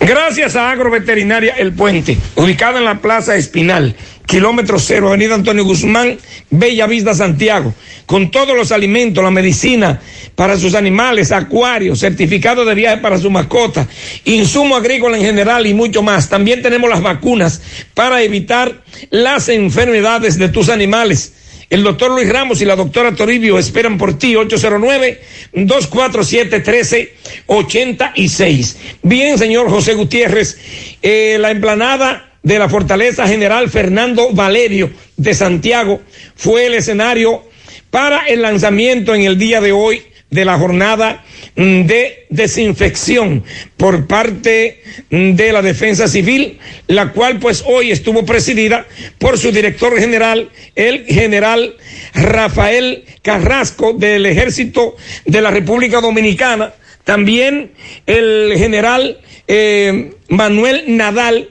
Gracias a Agroveterinaria El Puente, ubicada en la Plaza Espinal kilómetro cero, Avenida Antonio Guzmán, Bella Vista, Santiago, con todos los alimentos, la medicina para sus animales, acuarios, certificado de viaje para su mascota, insumo agrícola en general y mucho más. También tenemos las vacunas para evitar las enfermedades de tus animales. El doctor Luis Ramos y la doctora Toribio esperan por ti, 809-247-1386. Bien, señor José Gutiérrez, eh, la emplanada de la Fortaleza General Fernando Valerio de Santiago fue el escenario para el lanzamiento en el día de hoy de la jornada de desinfección por parte de la Defensa Civil, la cual pues hoy estuvo presidida por su director general, el general Rafael Carrasco del Ejército de la República Dominicana, también el general eh, Manuel Nadal,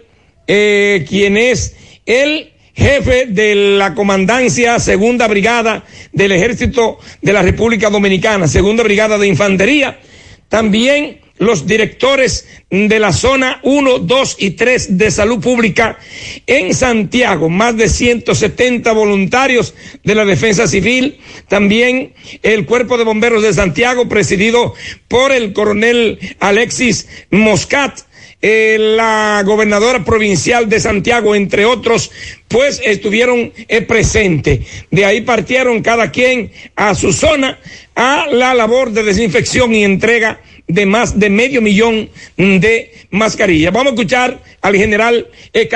eh, quien es el jefe de la comandancia segunda brigada del ejército de la República Dominicana, segunda brigada de infantería, también los directores de la zona 1, 2 y 3 de salud pública en Santiago, más de 170 voluntarios de la defensa civil, también el cuerpo de bomberos de Santiago presidido por el coronel Alexis Moscat, eh, la gobernadora provincial de Santiago, entre otros, pues estuvieron eh, presentes. De ahí partieron cada quien a su zona a la labor de desinfección y entrega de más de medio millón de mascarillas. Vamos a escuchar al general eh,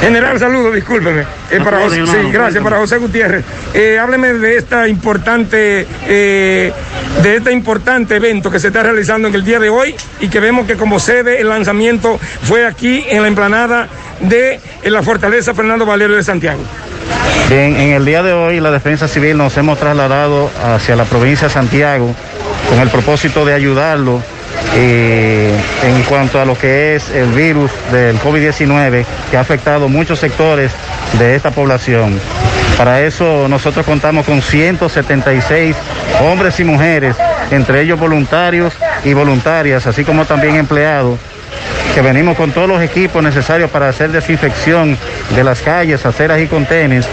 General, saludos, discúlpeme. Eh, para José- sí, gracias, para José Gutiérrez. Eh, hábleme de esta importante, eh, de este importante evento que se está realizando en el día de hoy y que vemos que como sede el lanzamiento fue aquí en la emplanada de la Fortaleza Fernando Valerio de Santiago. Bien, en el día de hoy la Defensa Civil nos hemos trasladado hacia la provincia de Santiago con el propósito de ayudarlo eh, en cuanto a lo que es el virus del COVID-19 que ha afectado muchos sectores de esta población. Para eso nosotros contamos con 176 hombres y mujeres, entre ellos voluntarios y voluntarias, así como también empleados que venimos con todos los equipos necesarios para hacer desinfección de las calles, aceras y contenes,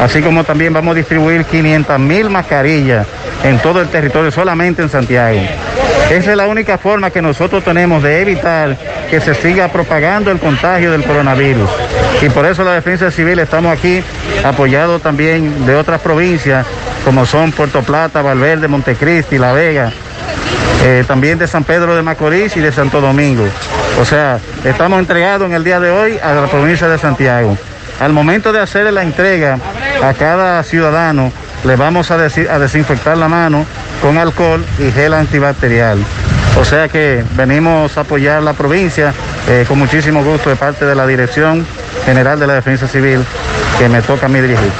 así como también vamos a distribuir 500 mil mascarillas en todo el territorio, solamente en Santiago. Esa es la única forma que nosotros tenemos de evitar que se siga propagando el contagio del coronavirus. Y por eso la Defensa Civil estamos aquí apoyados también de otras provincias, como son Puerto Plata, Valverde, Montecristi, La Vega, eh, también de San Pedro de Macorís y de Santo Domingo. O sea, estamos entregados en el día de hoy a la provincia de Santiago. Al momento de hacer la entrega a cada ciudadano, le vamos a, desi- a desinfectar la mano con alcohol y gel antibacterial. O sea que venimos a apoyar la provincia eh, con muchísimo gusto de parte de la Dirección General de la Defensa Civil que me toca a mí dirigir.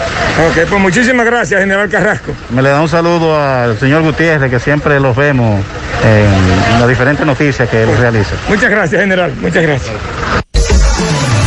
Ok, pues muchísimas gracias, General Carrasco. Me le da un saludo al señor Gutiérrez, que siempre los vemos en las diferentes noticias que él realiza. Muchas gracias, General. Muchas gracias.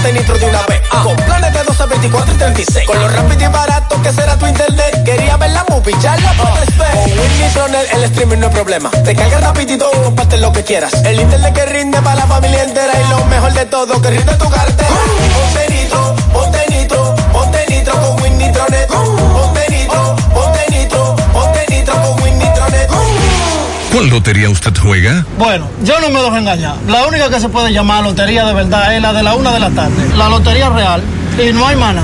ponte nitro de una vez. Con planes de 12, 24 y 36. Con lo rápido y barato que será tu internet. Quería ver la movie, ya la puedes ver. Con Win Nitronet el streaming no es problema. Te cargas rapidito y comparte lo que quieras. El internet que rinde para la familia entera. Y lo mejor de todo, que rinde tu cartera. Ponte nitro, ponte nitro, ponte nitro con Win Nitronet. ¿Cuál lotería usted juega? Bueno, yo no me dejo engañar. La única que se puede llamar lotería de verdad es la de la una de la tarde. La lotería real. Y no hay mana.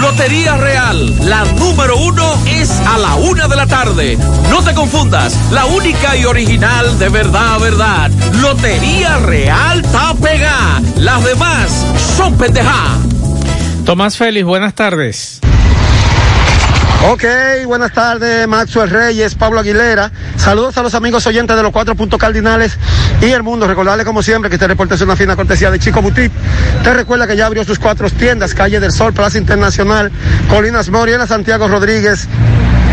Lotería Real, la número uno es a la una de la tarde. No te confundas, la única y original de verdad, verdad. Lotería Real está pegada. Las demás son pendejadas. Tomás Félix, buenas tardes. Ok, buenas tardes, Maxwell Reyes, Pablo Aguilera. Saludos a los amigos oyentes de los cuatro puntos cardinales y el mundo. Recordarle como siempre que este reporte es una fina cortesía de Chico Boutique. Te recuerda que ya abrió sus cuatro tiendas, Calle del Sol, Plaza Internacional, Colinas Moriena, Santiago Rodríguez.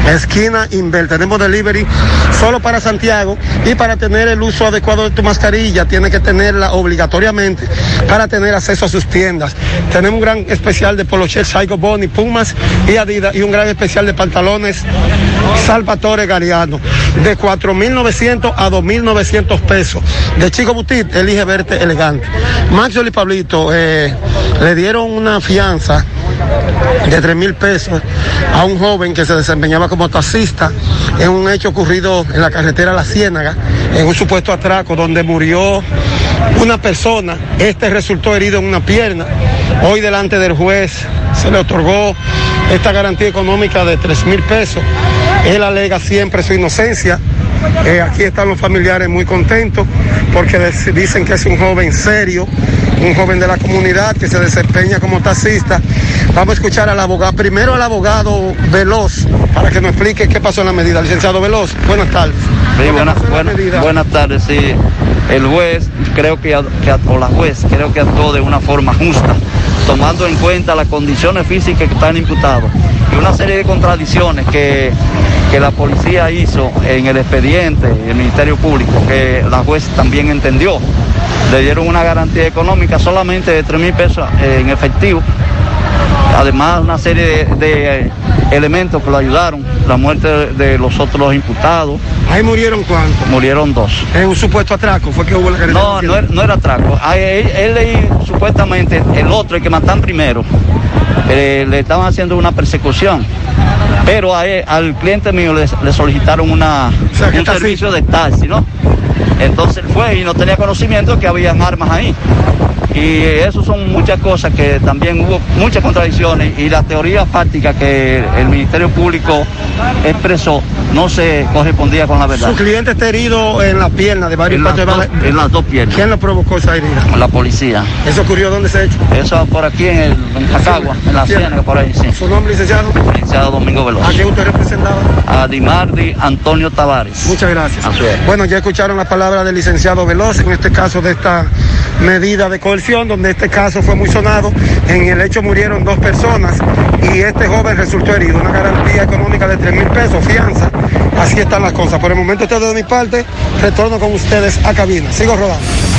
Esquina Inver, tenemos delivery solo para Santiago y para tener el uso adecuado de tu mascarilla tiene que tenerla obligatoriamente para tener acceso a sus tiendas. Tenemos un gran especial de Polocher, Saigo Boni, Pumas y Adidas y un gran especial de pantalones Salvatore Gariano de 4.900 a 2.900 pesos. De Chico Butit, elige verte elegante. Maxwell y Pablito eh, le dieron una fianza de 3 mil pesos a un joven que se desempeñaba como taxista en un hecho ocurrido en la carretera La Ciénaga, en un supuesto atraco donde murió una persona. Este resultó herido en una pierna. Hoy delante del juez se le otorgó esta garantía económica de 3 mil pesos. Él alega siempre su inocencia Eh, aquí están los familiares muy contentos porque dicen que es un joven serio, un joven de la comunidad que se desempeña como taxista. Vamos a escuchar al abogado, primero al abogado Veloz, para que nos explique qué pasó en la medida. Licenciado Veloz, buenas tardes. Sí, ¿Qué buena- buenas tardes. Sí, el juez creo que, que o la juez creo que actuó de una forma justa, tomando en cuenta las condiciones físicas que están imputados y una serie de contradicciones que, que la policía hizo en el expediente, el Ministerio Público, que la juez también entendió. Le dieron una garantía económica solamente de 3 mil pesos eh, en efectivo además una serie de, de, eh, elementos que lo ayudaron, la muerte de, los otros imputados. Ahí murieron cuántos? Murieron dos. En un supuesto atraco fue que hubo la No, no era, no era atraco. A él, él y supuestamente el otro, el que matan primero, eh, le estaban haciendo una persecución. Pero a él- al cliente mío le, le solicitaron una, un servicio de taxi, ¿no? Entonces él fue y no tenía conocimiento que habían armas ahí. Y eso son muchas cosas que también hubo muchas contradicciones y la teoría fáctica que el Ministerio Público expresó no se correspondía con la verdad. Su cliente está herido en la pierna de varios En las, de dos, en las dos piernas. ¿Quién lo provocó esa herida? La policía. ¿Eso ocurrió dónde se ha hecho? Eso por aquí en, el, en Jacagua, en la Ciénaga, por ahí, sí. ¿Su nombre, licenciado? Licenciado Domingo Veloz. ¿A quién usted representaba? A Dimardi Antonio Tavares. Muchas gracias. Bueno, ya escucharon la palabra del licenciado Veloz en este caso de esta medida de donde este caso fue muy sonado. En el hecho murieron dos personas y este joven resultó herido. Una garantía económica de 3 mil pesos, fianza. Así están las cosas. Por el momento, esto es de mi parte. Retorno con ustedes a cabina. Sigo rodando.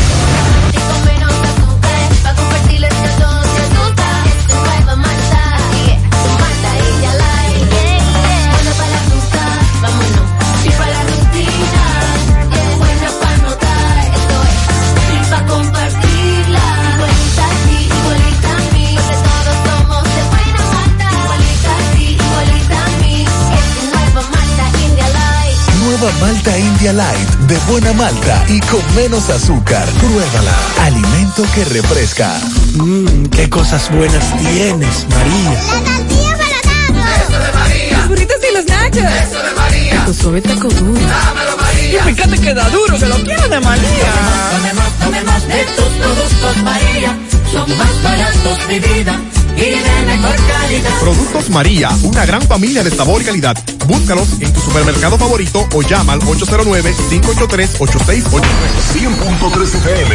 Light de buena malta y con menos azúcar. Pruébala. Alimento que refresca. Mmm, qué cosas buenas tienes, María. La tortilla para Eso de María. Los burritos y los nachos. Eso de María. Taco suave, taco duro. Dámelo, María. Y fíjate que da duro, que lo quiero de María. Tomemos, tomemos de tus productos, María. Son más baratos, mi vida. Y de mejor calidad. Productos María, una gran familia de sabor y calidad. Búscalos en tu supermercado favorito o llama al 809-583-8689. 100.3 FM,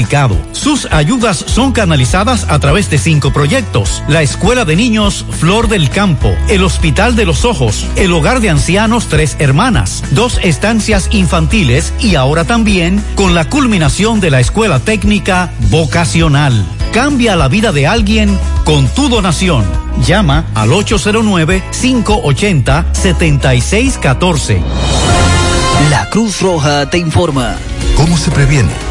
Sus ayudas son canalizadas a través de cinco proyectos. La Escuela de Niños Flor del Campo, el Hospital de los Ojos, el Hogar de Ancianos Tres Hermanas, dos estancias infantiles y ahora también con la culminación de la Escuela Técnica Vocacional. Cambia la vida de alguien con tu donación. Llama al 809-580-7614. La Cruz Roja te informa. ¿Cómo se previene?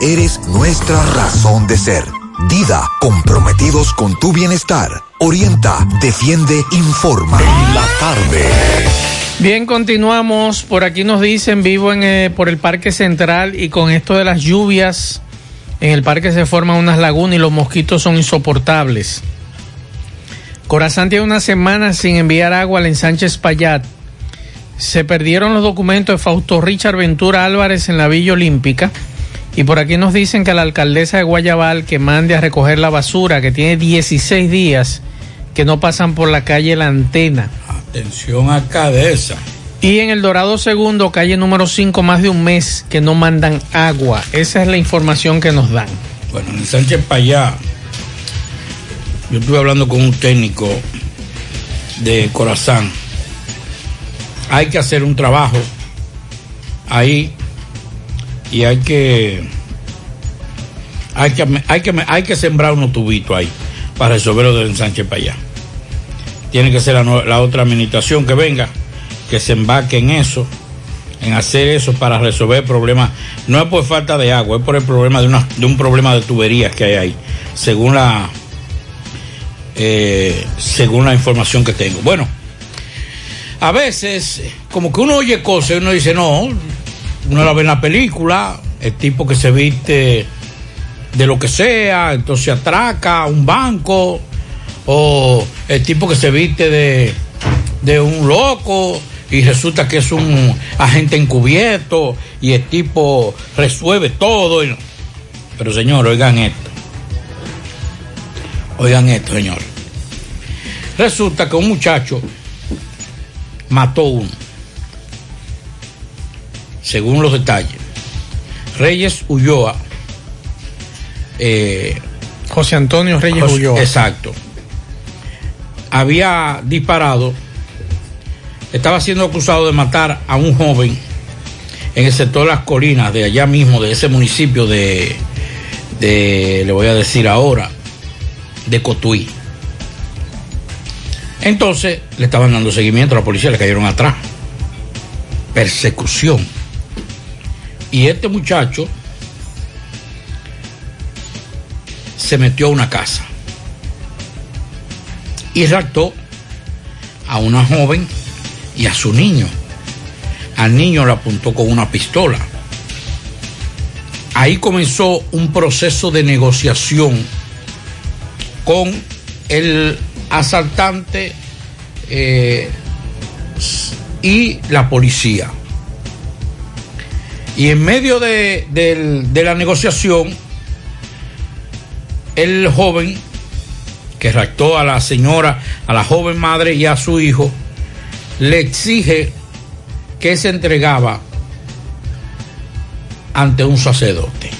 eres nuestra razón de ser. Dida, comprometidos con tu bienestar. Orienta, defiende, informa. En la tarde. Bien, continuamos. Por aquí nos dicen, vivo en, eh, por el Parque Central y con esto de las lluvias, en el parque se forman unas lagunas y los mosquitos son insoportables. Corazán tiene una semana sin enviar agua al ensanche Espaillat. Se perdieron los documentos de Fausto Richard Ventura Álvarez en la Villa Olímpica. Y por aquí nos dicen que la alcaldesa de Guayabal que mande a recoger la basura, que tiene 16 días que no pasan por la calle La Antena. Atención acá de esa. Y en el Dorado Segundo, calle número 5, más de un mes que no mandan agua. Esa es la información que nos dan. Bueno, en Sánchez Payá, yo estuve hablando con un técnico de Corazán. Hay que hacer un trabajo ahí y hay que hay que hay que hay que sembrar unos tubitos ahí para resolver lo del Sánchez Payá. Tiene que ser la otra administración que venga, que se embarque en eso, en hacer eso para resolver problemas. No es por falta de agua, es por el problema de, una, de un problema de tuberías que hay ahí, según la eh, según la información que tengo. Bueno, a veces, como que uno oye cosas y uno dice, no, uno la ve en la película, el tipo que se viste de lo que sea, entonces atraca un banco, o el tipo que se viste de, de un loco y resulta que es un agente encubierto y el tipo resuelve todo. Pero señor, oigan esto. Oigan esto, señor. Resulta que un muchacho mató uno. Según los detalles. Reyes Ulloa. eh, José Antonio Reyes José- Ulloa. Exacto. Había disparado, estaba siendo acusado de matar a un joven en el sector de las colinas de allá mismo, de ese municipio de, de le voy a decir ahora, de Cotuí. Entonces le estaban dando seguimiento a la policía, le cayeron atrás. Persecución. Y este muchacho se metió a una casa y raptó a una joven y a su niño. Al niño le apuntó con una pistola. Ahí comenzó un proceso de negociación con el asaltante eh, y la policía. Y en medio de, de la negociación, el joven que raptó a la señora, a la joven madre y a su hijo, le exige que se entregaba ante un sacerdote.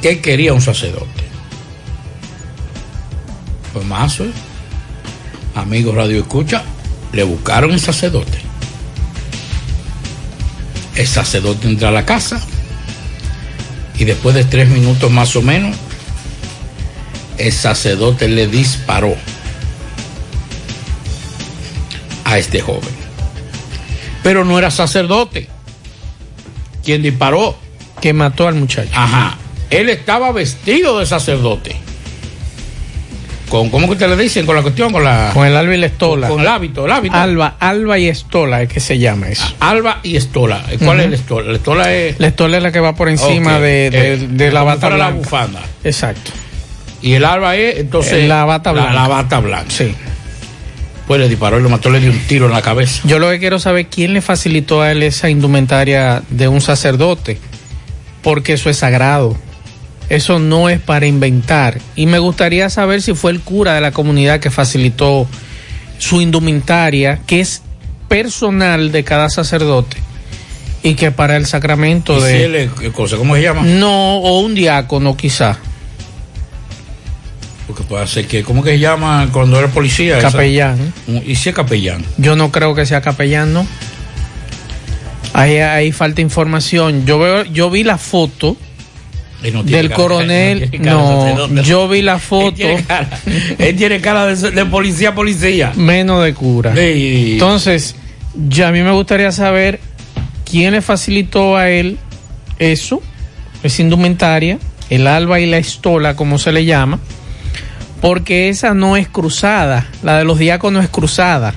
¿Qué quería un sacerdote? Pues más, ¿eh? amigos Radio Escucha, le buscaron un sacerdote. El sacerdote entra a la casa y después de tres minutos más o menos, el sacerdote le disparó a este joven. Pero no era sacerdote quien disparó. Que mató al muchacho. Ajá. Él estaba vestido de sacerdote. Con, ¿Cómo que te le dicen? Con la cuestión, con la... Con el alba y la estola. Con el hábito, el hábito. Alba, alba y estola es que se llama eso. Alba y estola. ¿Cuál es la estola? La estola es... La estola es la que va por encima de, de- eh, de la bata fuera la blanca. bufanda. Exacto. Y el alba es, entonces... La bata blanca. La, bata blanca. Sí. Pues le disparó y lo mató, le dio un tiro en la cabeza. Yo lo que quiero saber quién le facilitó a él esa indumentaria de un sacerdote, porque eso es sagrado. Eso no es para inventar. Y me gustaría saber si fue el cura de la comunidad que facilitó su indumentaria, que es personal de cada sacerdote, y que para el sacramento ¿Y si de... él es- qué cosa? ¿Cómo se llama? No, o un diácono quizá. Porque puede ser que, ¿cómo que se llama cuando era policía? Esa- Capellán. ¿Y si es capellán? Yo no creo que sea capellán, ¿no? Ahí, ahí falta información. Yo veo, yo vi la foto no del cara- coronel. cara No, yo vi la foto. tiene cara, él tiene cara de, de policía, policía. Menos de cura. Sí. Entonces, ya a mí me gustaría saber quién le facilitó a él eso, esa indumentaria, el alba y la estola, como se le llama, porque esa no es cruzada, la de los diáconos es cruzada.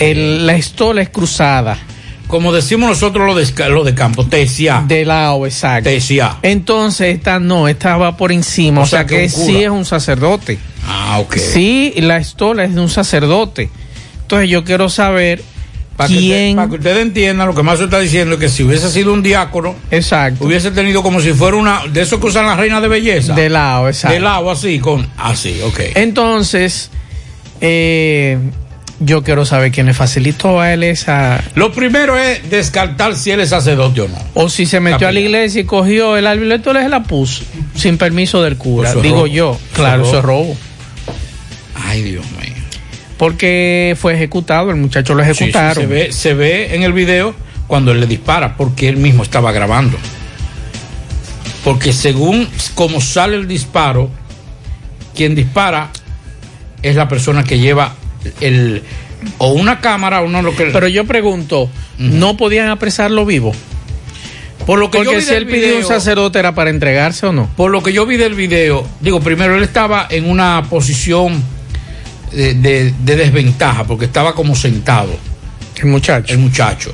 El- la estola es cruzada. Como decimos nosotros lo de, lo de campo, tesia. De lado, exacto. Tesia. Entonces, esta no, esta va por encima, O o, sea, sea, que sí es un sacerdote. Ah, ok. Sí, la estola es de un sacerdote. Entonces yo quiero saber Para que, usted- para que ustedes entiendan, lo que más está diciendo es que si hubiese sido un diácono, exacto. hubiese tenido como si fuera una de esos que usan las reinas de belleza. De lado, exacto. De lado, así, con. Así, ok. Entonces, eh, yo quiero saber quién le facilitó a él esa... Lo primero es descartar si él es sacerdote o no. O si se metió a la iglesia y cogió el albileto, le la puso sin permiso del cura. Digo robo. yo, claro, es eso es robo. Ay, Dios mío. Porque fue ejecutado, el muchacho lo Sí, sí, ejecutaron. se, ve, se ve en el video cuando él le dispara, porque él mismo estaba grabando. Porque según como sale el disparo, quien dispara es la persona que lleva el o una cámara o no lo que Pero yo pregunto, ¿no podían apresarlo vivo? por lo que yo vi si del él pidió un video- sacerdote era para entregarse o no. Por lo que yo vi del video, digo, primero él estaba en una posición de, de- de desventaja, porque estaba como sentado. El muchacho. El muchacho.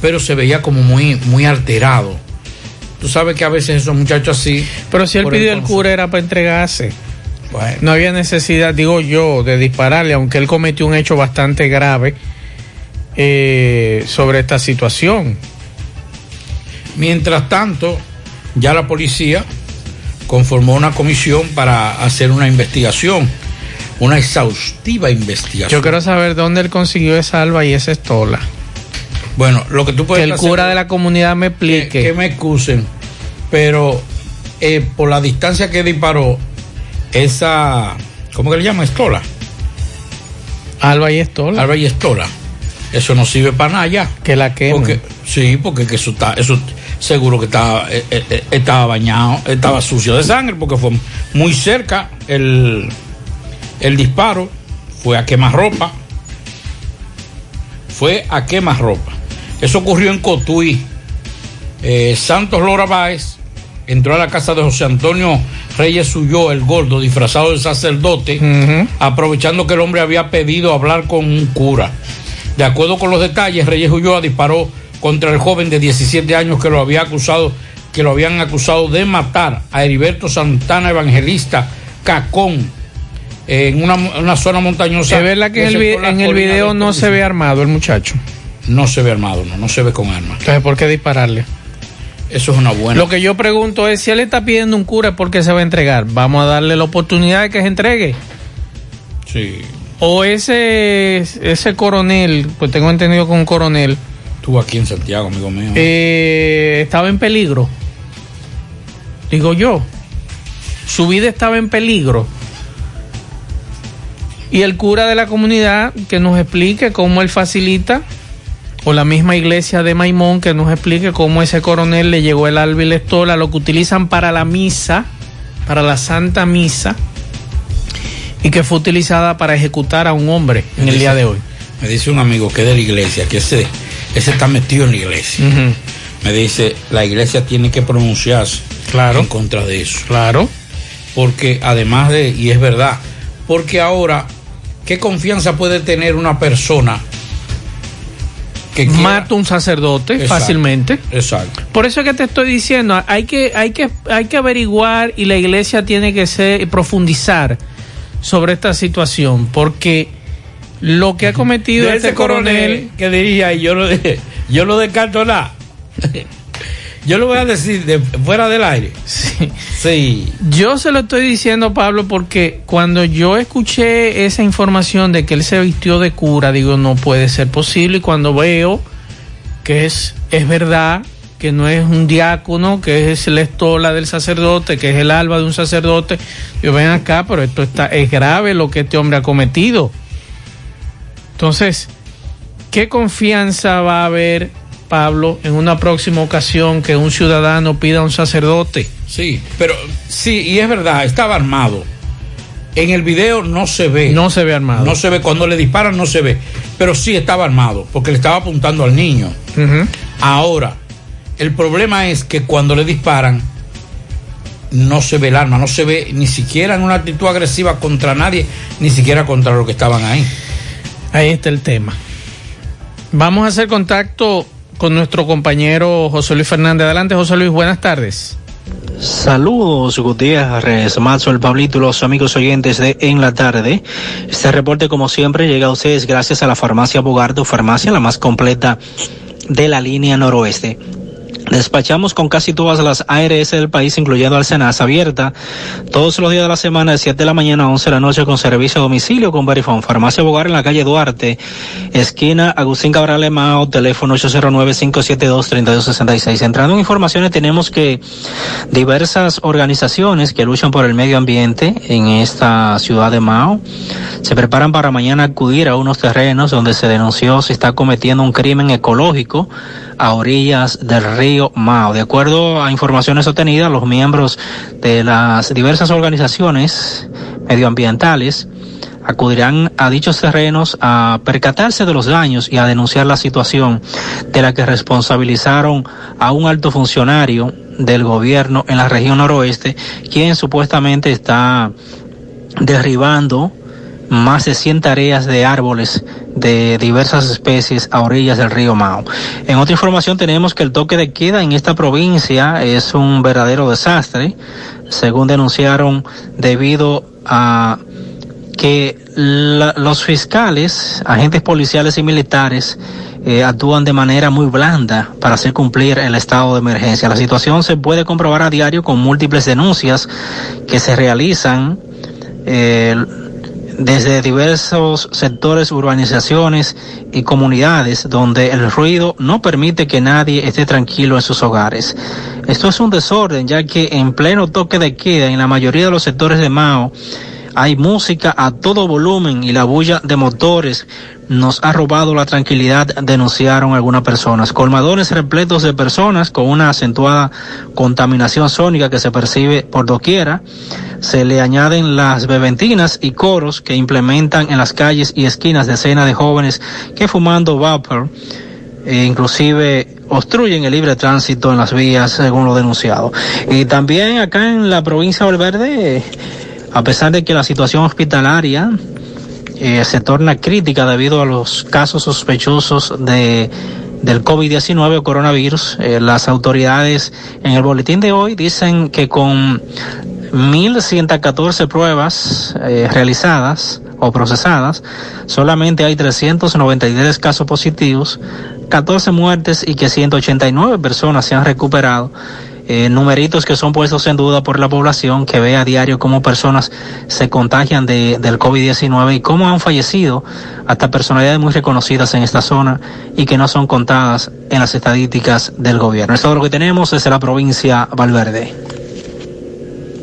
Pero se veía como muy, muy alterado. Tú sabes que a veces esos muchachos así. Pero si él pidió el cura era para entregarse. Bueno. No había necesidad, digo yo, de dispararle, aunque él cometió un hecho bastante grave eh, sobre esta situación. Mientras tanto, ya la policía conformó una comisión para hacer una investigación, una exhaustiva investigación. Yo quiero saber dónde él consiguió esa alba y esa estola. Bueno, lo que tú puedes Que el hacer- cura de la comunidad me explique. que, que me excusen, pero eh, por la distancia que disparó esa, ¿cómo que le llama? Estola. Alba y estola. Alba y estola. Eso no sirve para nada ya. Que la quemen. Porque, sí, porque que eso está, eso seguro que estaba, eh, eh, eh, estaba bañado, estaba sucio de sangre, porque fue muy cerca el, el disparo, fue a quemarropa, fue a quemarropa. Eso ocurrió en Cotuí. Eh, Santos Lora Báez entró a la casa de José Antonio Reyes Huyó, el gordo, disfrazado de sacerdote, aprovechando que el hombre había pedido hablar con un cura. De acuerdo con los detalles, Reyes Ulloa disparó contra el joven de 17 años que lo había acusado, que lo habían acusado de matar a Heriberto Santana Evangelista Cacón en una, una zona montañosa. Es verdad que en el, en el video de no se ve armado el muchacho. No se ve armado, no, no se ve con armas. Entonces, ¿por qué dispararle? Eso es una buena. Lo que yo pregunto es, si él está pidiendo un cura, ¿por qué se va a entregar? Vamos a darle la oportunidad de que se entregue. Sí. O ese, ese coronel, pues tengo entendido que un coronel, Estuvo aquí en Santiago, amigo mío. eh, estaba en peligro. Digo yo, su vida estaba en peligro. Y el cura de la comunidad que nos explique cómo él facilita, o la misma iglesia de Maimón que nos explique cómo ese coronel le llegó el alba y la estola, lo que utilizan para la misa, para la santa misa, y que fue utilizada para ejecutar a un hombre en el día de hoy. Me dice un amigo que es de la iglesia, que ese, ese está metido en la iglesia. Me dice, la iglesia tiene que pronunciarse claro. en contra de eso. Claro. Porque además de, y es verdad, porque ahora, ¿qué confianza puede tener una persona que Mata un sacerdote Exacto. fácilmente. Exacto. Por eso es que te estoy diciendo, hay que, hay que, hay que averiguar y la iglesia tiene que ser, profundizar sobre esta situación, porque lo que ha cometido De este ese coronel que diría, y yo lo, yo lo descarto nada. (laughs) Yo lo voy a decir de, fuera del aire. Sí. Sí. Yo se lo estoy diciendo, Pablo, porque cuando yo escuché esa información de que él se vistió de cura, digo, no puede ser posible. Y cuando veo que es, es verdad que no es un diácono, que es la estola del sacerdote, que es el alba de un sacerdote. Yo ven acá, pero esto está, es grave lo que este hombre ha cometido. Entonces, ¿qué confianza va a haber, Pablo, en una próxima ocasión que un ciudadano pida a un sacerdote? Sí, pero sí, y es verdad, estaba armado. En el video no se ve. No se ve armado. No se ve, cuando le disparan no se ve. Pero sí estaba armado, porque le estaba apuntando al niño. Ahora, el problema es que cuando le disparan, no se ve el arma, no se ve ni siquiera en una actitud agresiva contra nadie, ni siquiera contra los que estaban ahí. Ahí está el tema. Vamos a hacer contacto con nuestro compañero José Luis Fernández. Adelante, José Luis, buenas tardes. Saludos Gutiérrez, Mazo, el Pablito, los amigos oyentes de En la Tarde. Este reporte, como siempre, llega a ustedes gracias a la farmacia Bogardo, farmacia la más completa de la línea noroeste. Despachamos con casi todas las ARS del país, incluyendo Alcenas, abierta todos los días de la semana de 7 de la mañana a 11 de la noche con servicio a domicilio con Verifone. Farmacia Bogar en la calle Duarte, esquina Agustín Cabral Mao, teléfono 809-572-3266. Entrando en informaciones, tenemos que diversas organizaciones que luchan por el medio ambiente en esta ciudad de Mao se preparan para mañana acudir a unos terrenos donde se denunció se está cometiendo un crimen ecológico a orillas del río Mao. De acuerdo a informaciones obtenidas, los miembros de las diversas organizaciones medioambientales acudirán a dichos terrenos a percatarse de los daños y a denunciar la situación de la que responsabilizaron a un alto funcionario del gobierno en la región noroeste, quien supuestamente está derribando más de 100 tareas de árboles de diversas especies a orillas del río Mao. En otra información tenemos que el toque de queda en esta provincia es un verdadero desastre, según denunciaron debido a que los fiscales, agentes policiales y militares eh, actúan de manera muy blanda para hacer cumplir el estado de emergencia. La situación se puede comprobar a diario con múltiples denuncias que se realizan eh, desde diversos sectores, urbanizaciones y comunidades donde el ruido no permite que nadie esté tranquilo en sus hogares. Esto es un desorden ya que en pleno toque de queda en la mayoría de los sectores de Mao hay música a todo volumen y la bulla de motores nos ha robado la tranquilidad, denunciaron algunas personas. Colmadones repletos de personas con una acentuada contaminación sónica que se percibe por doquiera. Se le añaden las beventinas y coros que implementan en las calles y esquinas decenas de jóvenes que fumando vapor e inclusive obstruyen el libre tránsito en las vías, según lo denunciado. Y también acá en la provincia de Valverde, a pesar de que la situación hospitalaria eh, se torna crítica debido a los casos sospechosos de del COVID-19 o coronavirus, eh, las autoridades en el boletín de hoy dicen que con 1.114 pruebas eh, realizadas o procesadas, solamente hay 393 casos positivos, 14 muertes y que 189 personas se han recuperado. Eh, numeritos que son puestos en duda por la población que ve a diario cómo personas se contagian de, del COVID-19 y cómo han fallecido hasta personalidades muy reconocidas en esta zona y que no son contadas en las estadísticas del gobierno. Es todo lo que tenemos desde la provincia Valverde.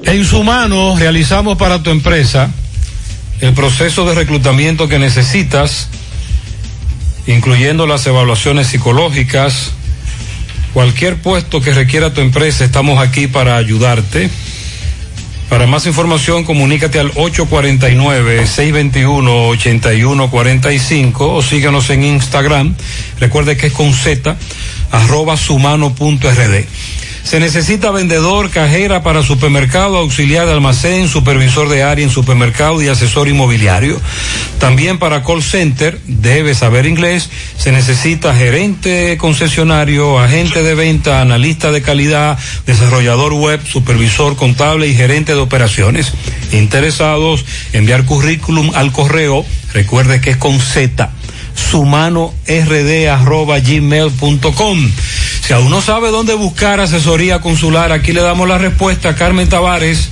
En Sumano realizamos para tu empresa el proceso de reclutamiento que necesitas, incluyendo las evaluaciones psicológicas, cualquier puesto que requiera tu empresa, estamos aquí para ayudarte. Para más información, comunícate al 849-621-8145 o síguenos en Instagram. Recuerde que es con Z, arroba sumano.rd. Se necesita vendedor, cajera para supermercado, auxiliar de almacén, supervisor de área en supermercado y asesor inmobiliario. También para call center, debe saber inglés. Se necesita gerente concesionario, agente de venta, analista de calidad, desarrollador web, supervisor contable y gerente de operaciones. Interesados, enviar currículum al correo. Recuerde que es con Z sumanord.gmail.com. Si aún no sabe dónde buscar asesoría consular, aquí le damos la respuesta a Carmen Tavares,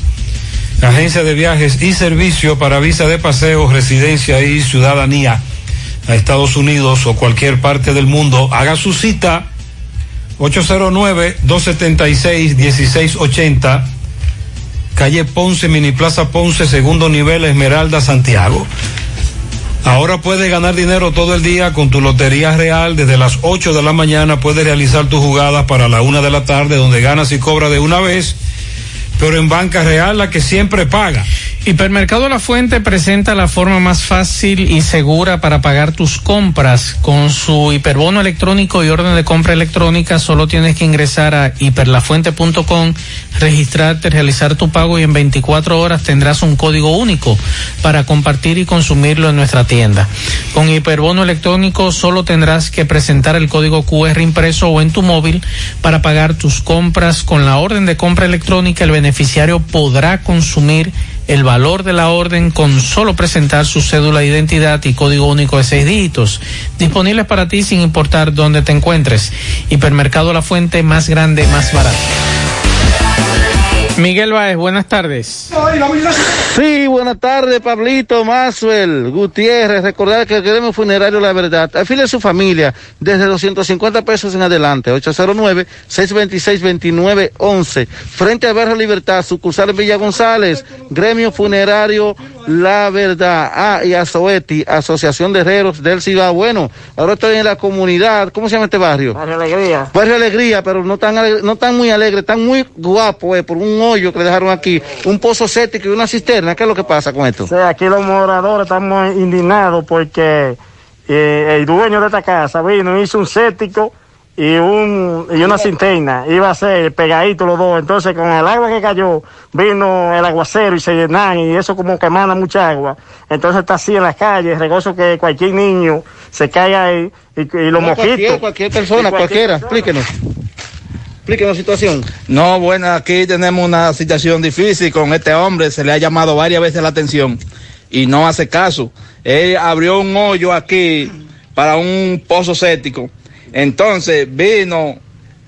agencia de viajes y servicio para visa de paseo, residencia y ciudadanía a Estados Unidos o cualquier parte del mundo. Haga su cita 809-276-1680, calle Ponce, Mini Plaza Ponce, segundo nivel, Esmeralda, Santiago. Ahora puedes ganar dinero todo el día con tu Lotería Real. Desde las 8 de la mañana puedes realizar tus jugadas para la 1 de la tarde, donde ganas y cobras de una vez, pero en Banca Real la que siempre paga. Hipermercado La Fuente presenta la forma más fácil y segura para pagar tus compras. Con su hiperbono electrónico y orden de compra electrónica, solo tienes que ingresar a hiperlafuente.com, registrarte, realizar tu pago y en 24 horas tendrás un código único para compartir y consumirlo en nuestra tienda. Con hiperbono electrónico solo tendrás que presentar el código QR impreso o en tu móvil para pagar tus compras. Con la orden de compra electrónica, el beneficiario podrá consumir el valor de la orden con solo presentar su cédula de identidad y código único de seis dígitos, disponibles para ti sin importar dónde te encuentres. Hipermercado La Fuente, más grande, más barato. Miguel Baez, buenas tardes. Sí, buenas tardes, Pablito, Maxwell, Gutiérrez. Recordar que el Gremio Funerario La Verdad afile a su familia desde 250 pesos en adelante. 809-626-2911. Frente a Barrio Libertad, sucursal Villa González. Gremio Funerario La Verdad. Ah, y Azoeti, Asociación de Herreros del Cibao. Bueno, ahora estoy en la comunidad. ¿Cómo se llama este barrio? Barrio Alegría. Barrio Alegría, pero no tan, no tan muy alegre, tan muy guapo, eh, por un hoyo que le dejaron aquí, un pozo séptico y una cisterna. ¿Qué es lo que pasa con esto? Sí, aquí los moradores estamos indignados porque eh, el dueño de esta casa vino, hizo un séptico y, un, y una cisterna. Iba a ser pegadito los dos. Entonces, con el agua que cayó, vino el aguacero y se llenan y eso como que emana mucha agua. Entonces está así en las calles, regozo que cualquier niño se caiga ahí y, y los No, mosquitos. cualquier persona, cualquier cualquiera, explíquenos. Explíquenos la situación. No, bueno, aquí tenemos una situación difícil con este hombre, se le ha llamado varias veces la atención y no hace caso. Él abrió un hoyo aquí para un pozo séptico, entonces vino,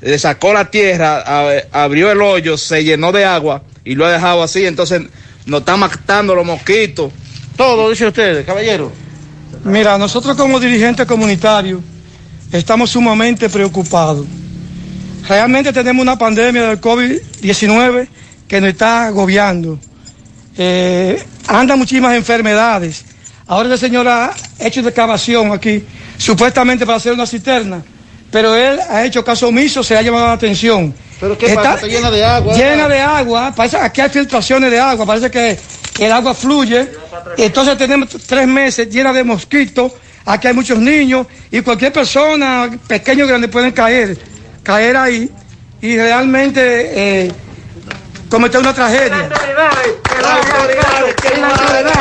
le sacó la tierra, abrió el hoyo, se llenó de agua y lo ha dejado así, entonces nos están matando los mosquitos. Todo, dice usted, caballero. Mira, nosotros como dirigentes comunitarios estamos sumamente preocupados. Realmente tenemos una pandemia del COVID-19 que nos está agobiando. Eh, andan muchísimas enfermedades. Ahora el señor ha hecho una excavación aquí, supuestamente para hacer una cisterna, pero él ha hecho caso omiso, se ha llamado la atención. ¿Pero qué pasa? Está llena de agua. Llena de agua, parece aquí hay filtraciones de agua, parece que el agua fluye, entonces tenemos tres meses llena de mosquitos, aquí hay muchos niños y cualquier persona, pequeño o grande, pueden caer, caer ahí y realmente eh, cometer una tragedia.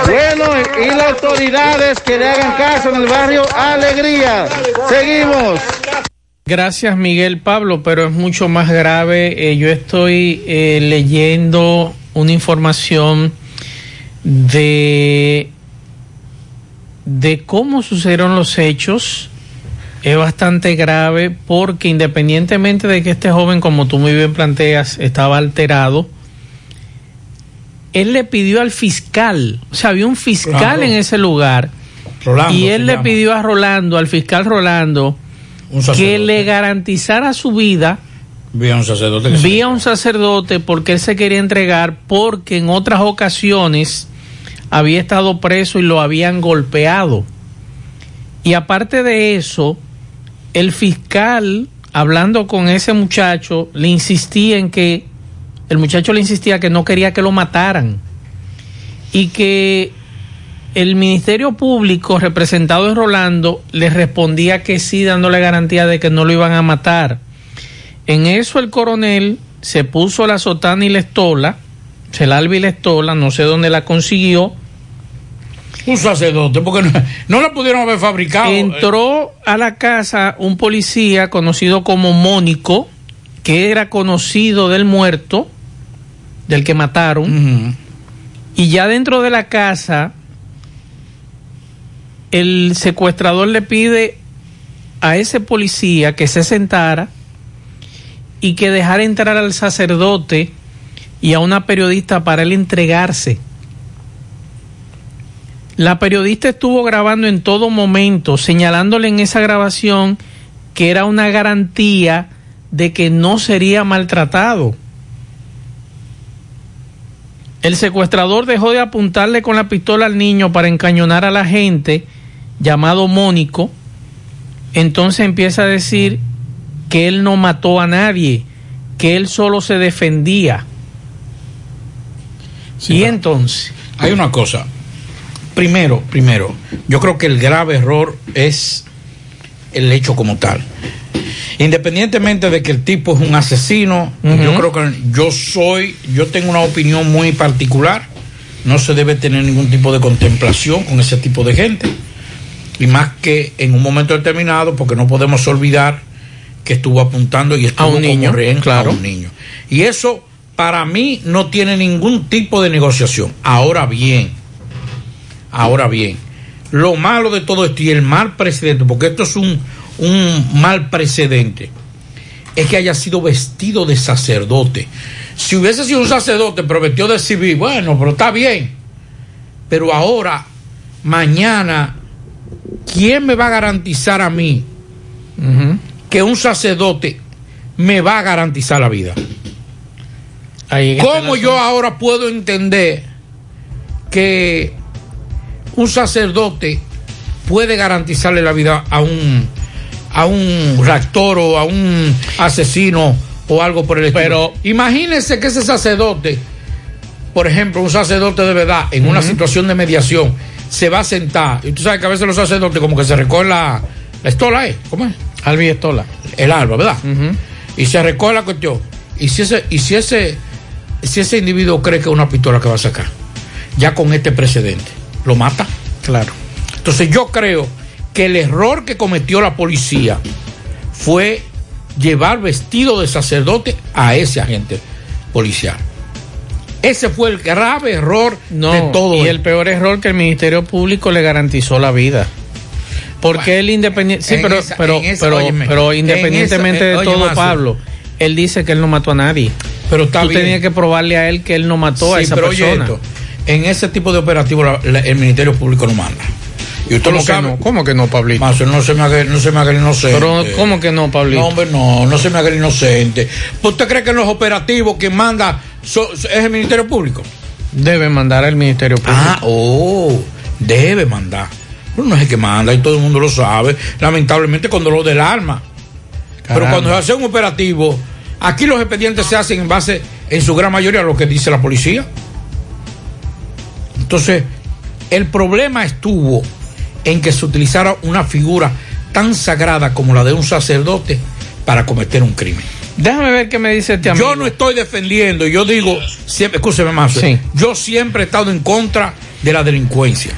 Bueno, y las autoridades que le hagan caso en el barrio Alegría. Seguimos. Gracias Miguel Pablo, pero es mucho más grave. Eh, yo estoy eh, leyendo una información de de cómo sucedieron los hechos. Es bastante grave porque independientemente de que este joven, como tú muy bien planteas, estaba alterado, él le pidió al fiscal, o sea, había un fiscal en ese lugar Rolando y él le llama. pidió a Rolando, al fiscal Rolando, que le garantizara su vida Vía un sacerdote. vía un sacerdote porque él se quería entregar porque en otras ocasiones había estado preso y lo habían golpeado. Y aparte de eso, el fiscal, hablando con ese muchacho, le insistía en que, el muchacho le insistía que no quería que lo mataran y que el Ministerio Público, representado en Rolando, le respondía que sí, dándole garantía de que no lo iban a matar. En eso el coronel se puso la sotana y la estola, el alba y la estola, no sé dónde la consiguió. Un sacerdote, porque no, no la pudieron haber fabricado. Entró a la casa un policía conocido como Mónico, que era conocido del muerto, del que mataron. Y ya dentro de la casa, el secuestrador le pide a ese policía que se sentara y que dejara entrar al sacerdote y a una periodista para él entregarse. La periodista estuvo grabando en todo momento, señalándole en esa grabación que era una garantía de que no sería maltratado. El secuestrador dejó de apuntarle con la pistola al niño para encañonar a la gente, llamado Mónico. Entonces empieza a decir que él no mató a nadie, que él solo se defendía. y entonces. Hay una cosa. Primero, primero, yo creo que el grave error es el hecho como tal. Independientemente de que el tipo es un asesino, yo creo que yo soy, yo tengo una opinión muy particular. No se debe tener ningún tipo de contemplación con ese tipo de gente. Y más que en un momento determinado, porque no podemos olvidar que estuvo apuntando y estuvo A un niño, como rehén claro. a un niño. Y eso para mí no tiene ningún tipo de negociación. Ahora bien, ahora bien, lo malo de todo esto y el mal precedente, porque esto es un, un mal precedente, es que haya sido vestido de sacerdote. Si hubiese sido un sacerdote, pero vestido de civil, bueno, pero está bien. Pero ahora, mañana, ¿quién me va a garantizar a mí que un sacerdote me va a garantizar la vida? ¿Cómo yo ahora puedo entender que un sacerdote puede garantizarle la vida a un a un raptor o a un asesino o algo por el estilo? Pero imagínense que ese sacerdote, por ejemplo, un sacerdote de verdad en una situación de mediación se va a sentar y tú sabes que a veces los sacerdotes como que se recogen la, la estola, ¿eh? ¿Cómo es? Albi Estola. El alba, ¿verdad? Y se recoge la cuestión. Y si ese, y si ese, si ese individuo cree que es una pistola que va a sacar, ya con este precedente, lo mata. Claro. Entonces yo creo que el error que cometió la policía fue llevar vestido de sacerdote a ese agente policial. Ese fue el grave error No, de todo. y esto. el peor error que el Ministerio Público le garantizó la vida. Porque él independiente, sí, pero, esa- pero, esa- pero, óyeme, pero en independientemente esa- eh, de oye, todo. Pablo, él dice que él no mató a nadie. Pero está Tú bien. tenías que probarle a él que él no mató a esa pero oye persona. esto, en ese tipo de operativo la- la- el Ministerio Público no manda. Y usted ¿Cómo lo que sabe. no? ¿Cómo que no, Pablito? No se me haga, no se me haga el inocente. Pero, ¿cómo que no, Pablito? No, hombre, no, no se me haga el inocente. ¿Usted cree que en los operativos quien manda so- es el Ministerio Público? Debe mandar al Ministerio Público. Ah, oh, debe mandar. Pero no es el que manda y todo el mundo lo sabe. Lamentablemente con dolor del alma. Pero Caramba. cuando se hace un operativo, aquí los expedientes se hacen en base, en su gran mayoría, a lo que dice la policía. Entonces, el problema estuvo en que se utilizara una figura tan sagrada como la de un sacerdote para cometer un crimen. Déjame ver qué me dice este amigo. Yo no estoy defendiendo, yo digo, siempre, escúcheme más, Sí. yo siempre he estado en contra de la delincuencia.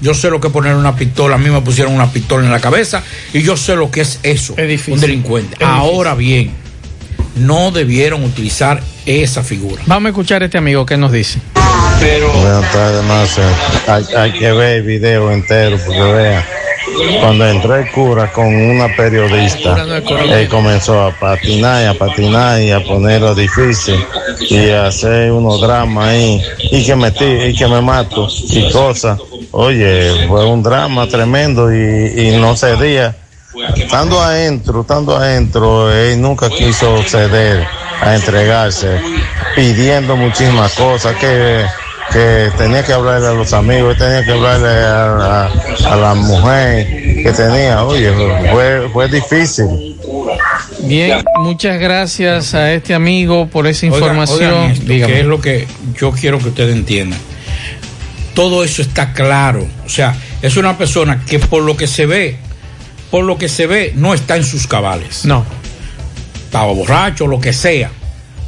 Yo sé lo que es poner una pistola, a mí me pusieron una pistola en la cabeza y yo sé lo que es eso, un delincuente. Es Ahora bien, no debieron utilizar esa figura. Vamos a escuchar a este amigo que nos dice. Buenas tardes, Marce. Hay, hay que ver el video entero porque vea. Cuando entró el cura con una periodista, él comenzó a patinar y a patinar y a ponerlo difícil y a hacer unos dramas ahí y que me, ti- y que me mato y cosas. Oye, fue un drama tremendo y, y no cedía. Estando adentro, estando adentro, él nunca quiso ceder a entregarse, pidiendo muchísimas cosas que, que tenía que hablarle a los amigos, tenía que hablarle a, a- a la mujer que tenía. Oye, fue, fue difícil. Bien, muchas gracias a este amigo por esa información. oigan esto, Dígame. que es lo que yo quiero que ustedes entiendan. Todo eso está claro. O sea, es una persona que por lo que se ve, por lo que se ve, no está en sus cabales. No. Estaba borracho, lo que sea,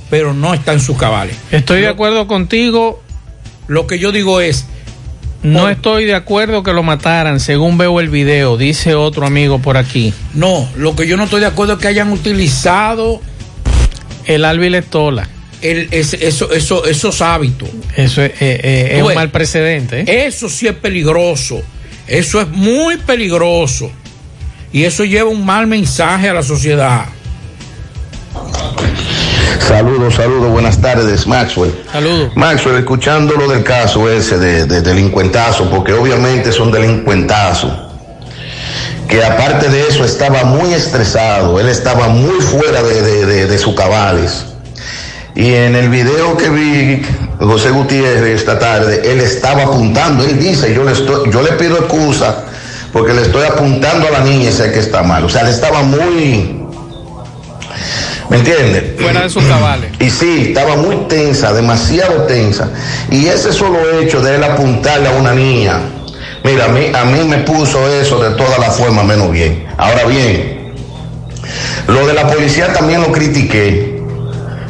pero no está en sus cabales. Estoy de acuerdo contigo. Lo que yo digo es, No estoy de acuerdo que lo mataran, según veo el video, dice otro amigo por aquí. no, lo que yo no estoy de acuerdo es que hayan utilizado El Alvil Estola. el, ese- eso, eso, esos hábitos. Eso es, eh, eh, es un ves, mal precedente. ¿eh? Eso sí es peligroso. Eso es muy peligroso. Y eso lleva un mal mensaje a la sociedad. Saludos, saludos, buenas tardes, Maxwell. Saludos. Maxwell, escuchando lo del caso ese de, de delincuentazo, porque obviamente son delincuentazos. que aparte de eso estaba muy estresado, él estaba muy fuera de, de, de, cabales. Y en el video que vi José Gutiérrez esta tarde, él estaba apuntando, él dice, yo le, estoy, yo le pido excusa porque le estoy apuntando a la niña y sé que está mal. O sea, él estaba muy, ¿me entiendes? Fuera de sus cabales. Y sí, estaba muy tensa, demasiado tensa. Y ese solo hecho de él apuntarle a una niña, mira, a mí, a mí me puso eso de todas las formas menos bien. Ahora bien, lo de la policía también lo critiqué.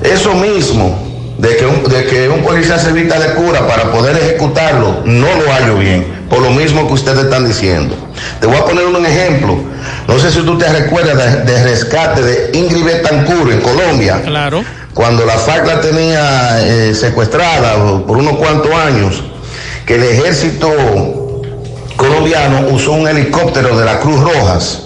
Eso mismo, de que un, de que un policía se vista de cura para poder ejecutarlo, no lo hallo bien, por lo mismo que ustedes están diciendo. Te voy a poner un ejemplo. No sé si tú te recuerdas de, de rescate de Ingrid Betancourt en Colombia. Claro. Cuando la FARC la tenía eh, secuestrada por unos cuantos años, que el ejército colombiano usó un helicóptero de la Cruz Rojas.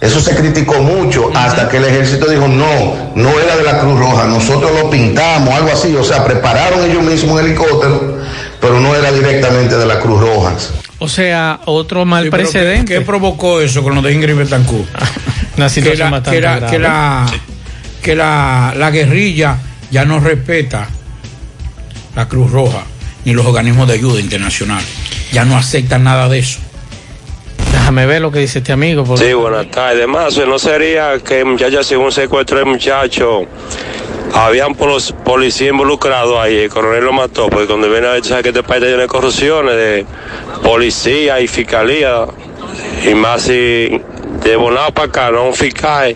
Eso se criticó mucho hasta que el ejército dijo, no, no era de la Cruz Roja, nosotros lo pintamos, algo así. O sea, prepararon ellos mismos un helicóptero, pero no era directamente de la Cruz Roja. O sea, otro mal Sí, precedente. ¿qué, qué provocó eso con lo de Ingrid Betancourt? (laughs) Una que situación la, bastante que la, grave. que la, que la, la guerrilla ya no respeta la Cruz Roja ni los organismos de ayuda internacional. Ya no aceptan nada de eso. Déjame ver lo que dice este amigo. porque- Sí, buenas tardes. Más, no sería que muchachos, según secuestró el muchacho, habían polos- policía involucrado ahí, el coronel lo mató, porque cuando viene a ver, tú sabes que este país de corrupciones, de policía y fiscalía, y más si de Bonao para acá, no un fiscal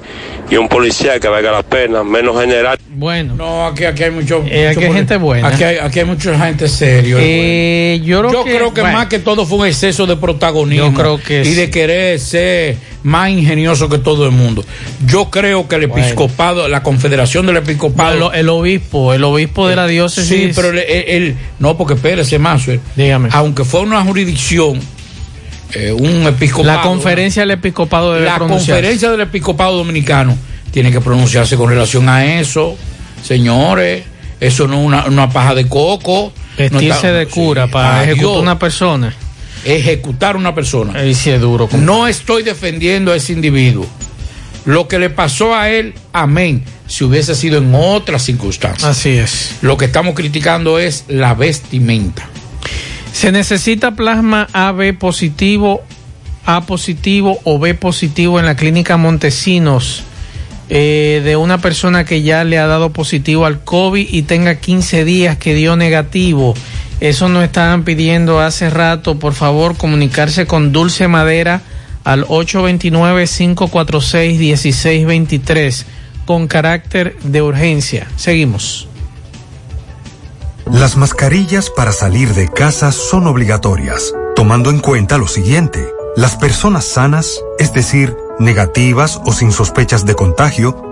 y un policía que valga la pena, menos general. Bueno. No, aquí, aquí hay mucho. Eh, aquí hay gente buena. Aquí hay, aquí hay mucha gente serio. Eh, yo creo que- bueno. más que todo fue un exceso de protagonismo. Yo creo que Y sí. de querer ser más ingenioso que todo el mundo. Yo creo que el Bueno. episcopado, la confederación del episcopado. No, el, el obispo, el obispo de la diócesis. Sí, pero el- no, porque espérese más. Dígame. Aunque fue una jurisdicción, eh, un episcopado. La conferencia del episcopado debe la conferencia del episcopado dominicano tiene que pronunciarse con relación a eso, señores. Eso no es una, una paja de coco. Vestirse No está- de cura para ejecutar una persona. Ejecutar una persona. Ahí sí es duro. No estoy defendiendo a ese individuo. Lo que le pasó a él, amén, si hubiese sido en otras circunstancias. Así es. Lo que estamos criticando es la vestimenta. Se necesita plasma AB positivo, A positivo o B positivo en la clínica Montesinos eh, de una persona que ya le ha dado positivo al COVID y tenga 15 días que dio negativo. Eso nos estaban pidiendo hace rato. Por favor, comunicarse con Dulce Madera al 829-546-1623 con carácter de urgencia. Seguimos. Las mascarillas para salir de casa son obligatorias, tomando en cuenta lo siguiente. Las personas sanas, es decir, negativas o sin sospechas de contagio,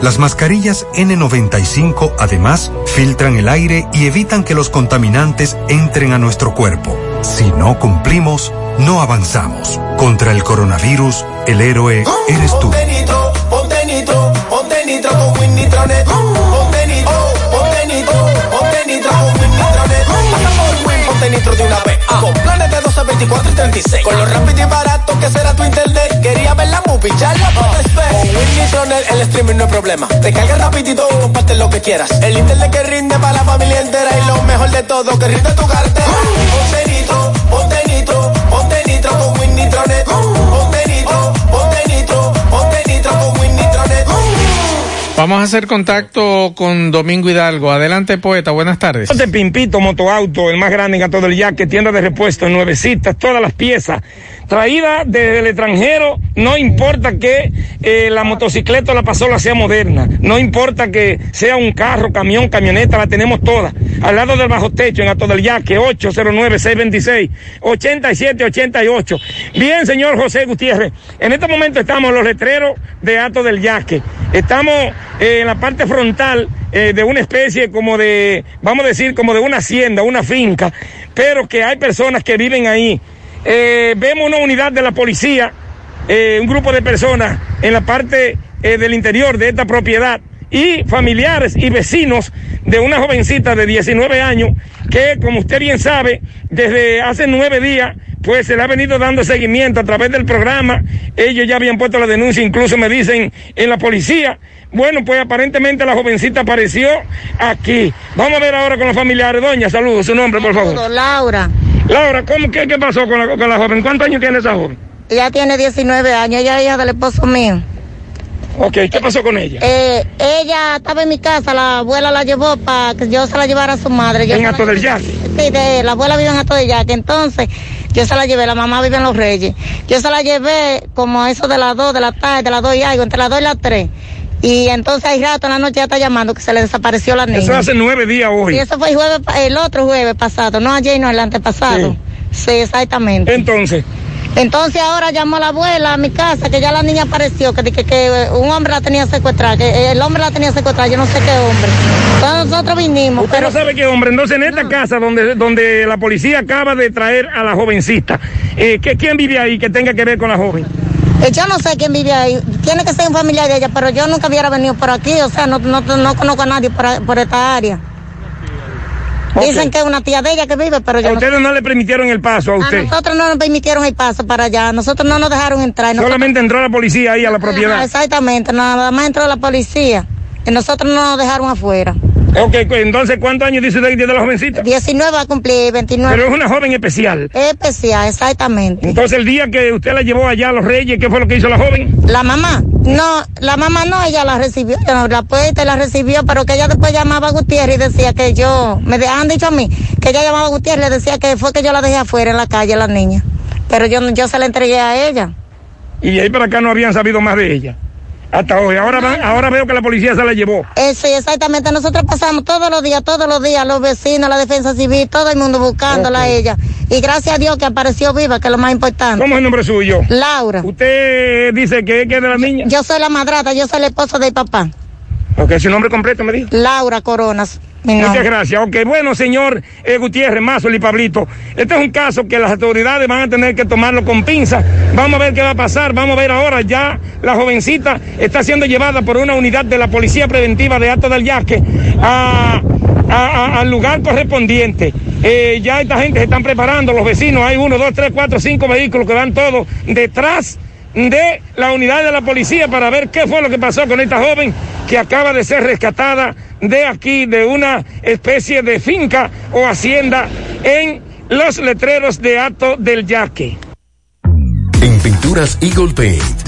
Las mascarillas N95 además filtran el aire y evitan que los contaminantes entren a nuestro cuerpo. Si no cumplimos, no avanzamos. Contra el coronavirus, el héroe eres tú. Ponte nitro, ponte nitro, ponte nitro con Win Nitronet. Ponte nitro, ponte nitro, ponte nitro con Win Nitronet. Pasa por Win, ponte nitro de una vez. Con planes de 12, 24 y 36. Con lo rápido y barato que será tu internet. Quería ver la movie, ya la puedes ver. Con Win Nitronet el streaming no es problema. Te carga rapidito y comparte lo que quieras. El internet que rinde para la familia entera. Y lo mejor de todo, que rinde tu cartera. Ponte nitro, ponte nitro, ponte nitro con Win Nitronet. Ponte nitro, ponte nitro, ponte nitro con Win Nitronet. Vamos a hacer contacto con Domingo Hidalgo. Adelante, poeta. Buenas tardes. De Pimpito Motoauto, el más grande en todo el yaque, tienda de repuestos, nuevecitas, todas las piezas. Traída desde el extranjero, no importa que eh, la motocicleta o la pasola sea moderna, no importa que sea un carro, camión, camioneta, la tenemos toda. Al lado del bajo techo, en Ato del Yaque, 809-626-8788. Bien, señor José Gutiérrez, en este momento estamos en los letreros de Ato del Yaque. Estamos eh, en la parte frontal eh, de una especie como de, vamos a decir, como de una hacienda, una finca, pero que hay personas que viven ahí. Eh, vemos una unidad de la policía, eh, un grupo de personas en la parte eh, del interior de esta propiedad y familiares y vecinos de una jovencita de 19 años que, como usted bien sabe, desde hace nueve días, pues se le ha venido dando seguimiento a través del programa. Ellos ya habían puesto la denuncia, incluso me dicen en la policía. Bueno, pues aparentemente la jovencita apareció aquí. Vamos a ver ahora con los familiares. Doña, saludos, su nombre, por favor. Laura. Laura, ¿cómo, qué, qué pasó con la, con la joven? ¿Cuántos años tiene esa joven? Ella tiene 19 años, ella es hija del esposo mío. Ok, ¿qué pasó con ella? Eh, ella estaba en mi casa, la abuela la llevó para que yo se la llevara a su madre. Yo ¿En Ato del Yaque? Sí, de, la abuela vive en Ato del Yaque. Entonces, yo se la llevé, la mamá vive en Los Reyes. Yo se la llevé como a eso de las 2 de la tarde, de las 2 y algo, entre las 2 y las 3. Y entonces hay rato en la noche ya está llamando que se le desapareció la niña. Eso hace nueve días hoy. Y eso fue el, jueves, el otro jueves pasado, no ayer, no el antepasado. Sí, exactamente. Entonces. Entonces ahora llamó a la abuela a mi casa, que ya la niña apareció, que, que, que un hombre la tenía secuestrada, que el hombre la tenía secuestrada, yo no sé qué hombre. Entonces nosotros vinimos. Usted no sabe qué hombre. Entonces, en esta casa donde, donde la policía acaba de traer a la jovencita, eh, ¿qué- ¿quién vive ahí que tenga que ver con la joven? Eh, Yo no sé quién vive ahí, tiene que ser un familiar de ella, pero yo nunca hubiera venido por aquí, o sea, no, no, no conozco a nadie por, por esta área. Dicen que es una tía de ella que vive, pero yo A ustedes no le permitieron el paso a A usted. nosotros no nos permitieron el paso para allá, nosotros no nos dejaron entrar. nosotros- Solamente entró la policía ahí a la propiedad. exactamente, nada más entró la policía y nosotros no nos dejaron afuera. Ok, entonces, ¿cuántos años dice usted que tiene la jovencita? 19 va a cumplir, 29. Pero es una joven especial. Especial, exactamente. Entonces, el día que usted la llevó allá a los Reyes, ¿qué fue lo que hizo la joven? La mamá, no, la mamá no, ella la recibió, la puerta y la recibió, pero que ella después llamaba a Gutiérrez y decía que yo, me han dicho a mí, que ella llamaba a Gutiérrez y le decía que fue que yo la dejé afuera en la calle, la niña. Pero yo, yo se la entregué a ella. Y de ahí para acá no habían sabido más de ella. Hasta hoy. Ahora, van- ahora veo que la policía se la llevó. Eh, sí, exactamente. Nosotros pasamos todos los días, todos los días, los vecinos, la defensa civil, todo el mundo buscándola a ella. Y gracias a Dios que apareció viva, que es lo más importante. ¿Cómo es el nombre suyo? Laura. ¿Usted dice que es que es de la niña? Yo soy la madrata, yo soy el esposo del papá. Ok, su nombre completo me dijo. Laura Coronas. Muchas gracias. Ok, bueno, señor eh, Gutiérrez, Mazo y Pablito. Este es un caso que las autoridades van a tener que tomarlo con pinza. Vamos a ver qué va a pasar. Vamos a ver ahora. Ya la jovencita está siendo llevada por una unidad de la Policía Preventiva de Alto del Yaque a- a- a- al lugar correspondiente. Eh, ya esta gente se están preparando, los vecinos. Hay uno, dos, tres, cuatro, cinco vehículos que van todos detrás de la unidad de la policía para ver qué fue lo que pasó con esta joven que acaba de ser rescatada de aquí, de una especie de finca o hacienda en los letreros de Ato del Yaque. En Pinturas Eagle Paint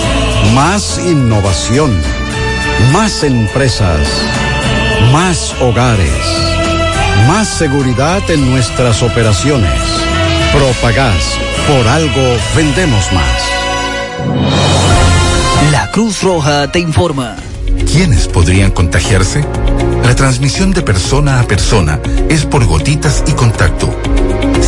Más innovación. Más empresas. Más hogares. Más seguridad en nuestras operaciones. Propagás. Por algo vendemos más. La Cruz Roja te informa. ¿Quiénes podrían contagiarse? La transmisión de persona a persona es por gotitas y contacto.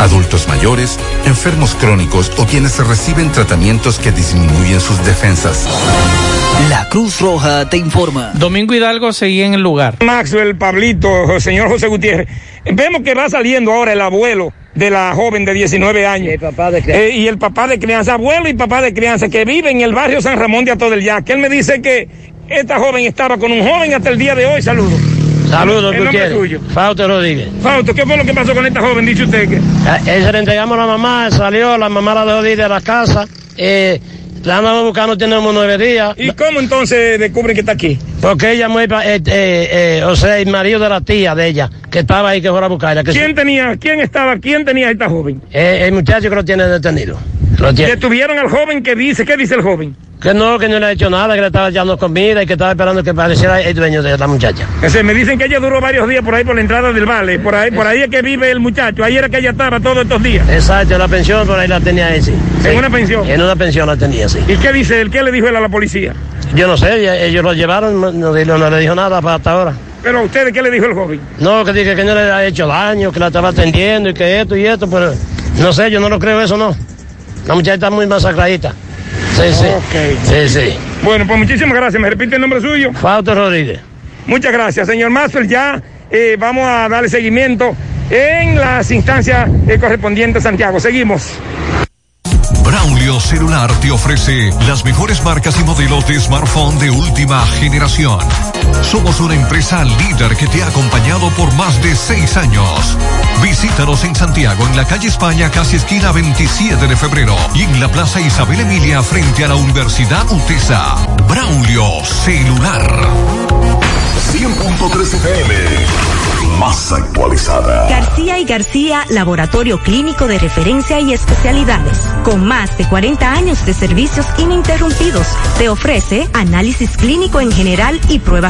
Adultos mayores, enfermos crónicos o quienes reciben tratamientos que disminuyen sus defensas. La Cruz Roja te informa. Domingo Hidalgo seguía en el lugar. Maxwell, Pablito, señor José Gutiérrez. Vemos que va saliendo ahora el abuelo de la joven de 19 años. Y el papá de crianza. y el papá de crianza, abuelo y papá de crianza, que vive en el barrio San Ramón de Ato del Yaque. Él me dice que esta joven estaba con un joven hasta el día de hoy. Saludos. Saludos, Gutiérrez. tuyo. Fausto Rodríguez. Fausto, ¿qué fue lo que pasó con esta joven? Dice usted que. Él se le entregamos a la mamá, salió, la mamá la dejó de ir de la casa. Eh, la andamos buscando, tenemos nueve días. ¿Y cómo entonces descubren que está aquí? Porque ella muy, eh, eh, eh, o sea, el marido de la tía de ella, que estaba ahí, que fuera a buscarla. Que ¿Quién tenía, quién estaba, quién tenía a esta joven? Eh, el muchacho que lo tiene detenido. Detuvieron al joven que dice, ¿qué dice el joven? Que no, que no le ha hecho nada, que le estaba echando comida y que estaba esperando que apareciera el dueño de la muchacha. Ese, me dicen que ella duró varios días por ahí por la entrada del vale, por ahí, por ahí es que vive el muchacho, ahí era que ella estaba todos estos días. Exacto, la pensión por ahí la tenía él, sí. ¿En una pensión? En una pensión la tenía, sí. ¿Y qué dice él? ¿Qué le dijo él a la policía? Yo no sé, ellos lo llevaron, no, no, no le dijo nada para hasta ahora. Pero a ustedes, ¿qué le dijo el joven? No, que dije que no le ha hecho daño, que la estaba atendiendo y que esto y esto, pero no sé, yo no lo creo eso, no. La muchacha está muy masacradita. Sí, sí. Sí, sí. Bueno, pues muchísimas gracias. ¿Me repite el nombre suyo? Fausto Rodríguez. Muchas gracias, señor Maxwell. Ya eh, vamos a darle seguimiento en las instancias eh, correspondientes a Santiago. Seguimos. Braulio Celular te ofrece las mejores marcas y modelos de smartphone de última generación. Somos una empresa líder que te ha acompañado por más de seis años. Visítanos en Santiago, en la calle España, casi esquina 27 de febrero, y en la Plaza Isabel Emilia, frente a la Universidad UTESA. Braulio Celular. 100.3 FM. Más actualizada. García y García, laboratorio clínico de referencia y especialidades. Con más de 40 años de servicios ininterrumpidos, te ofrece análisis clínico en general y pruebas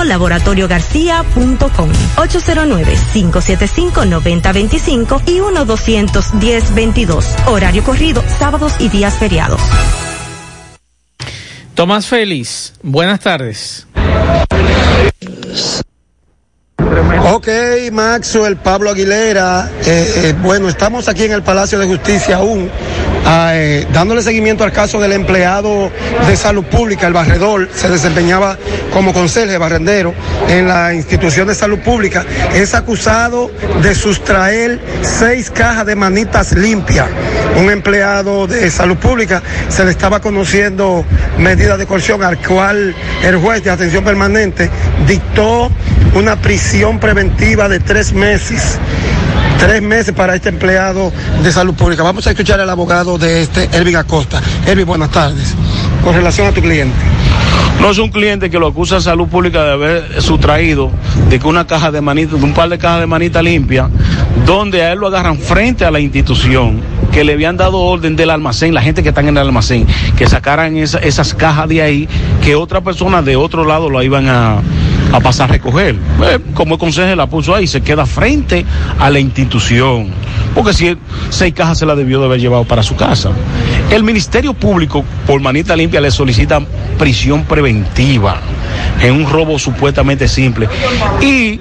www.laboratoriogarcia.com 809-575-9025 y 1-210-22. Horario corrido, sábados y días feriados. Tomás Félix, buenas tardes. Ok, Maxwell, Pablo Aguilera. eh, eh, bueno, estamos aquí en el Palacio de Justicia aún, ah, eh, dándole seguimiento al caso del empleado de salud pública, el barredor, se desempeñaba como conserje barrendero en la institución de salud pública. Es acusado de sustraer seis cajas de manitas limpias. Un empleado de salud pública se le estaba conociendo medidas de coerción al cual el juez de atención permanente dictó una prisión preventiva de tres meses. Tres meses para este empleado de salud pública. Vamos a escuchar al abogado de este, Elvin Acosta. Elvin, buenas tardes. Con relación a tu cliente. No es un cliente que lo acusa a salud pública de haber sustraído de que una caja de manita, de un par de cajas de manita limpia, donde a él lo agarran frente a la institución, que le habían dado orden del almacén, la gente que están en el almacén, que sacaran esa- esas cajas de ahí, que otra persona de otro lado lo iban a, a pasar a recoger. Eh, como el consejo la puso ahí, se queda frente a la institución. Porque si seis cajas se las debió de haber llevado para su casa. El Ministerio Público, por manita limpia, le solicita prisión preventiva en un robo supuestamente simple. Y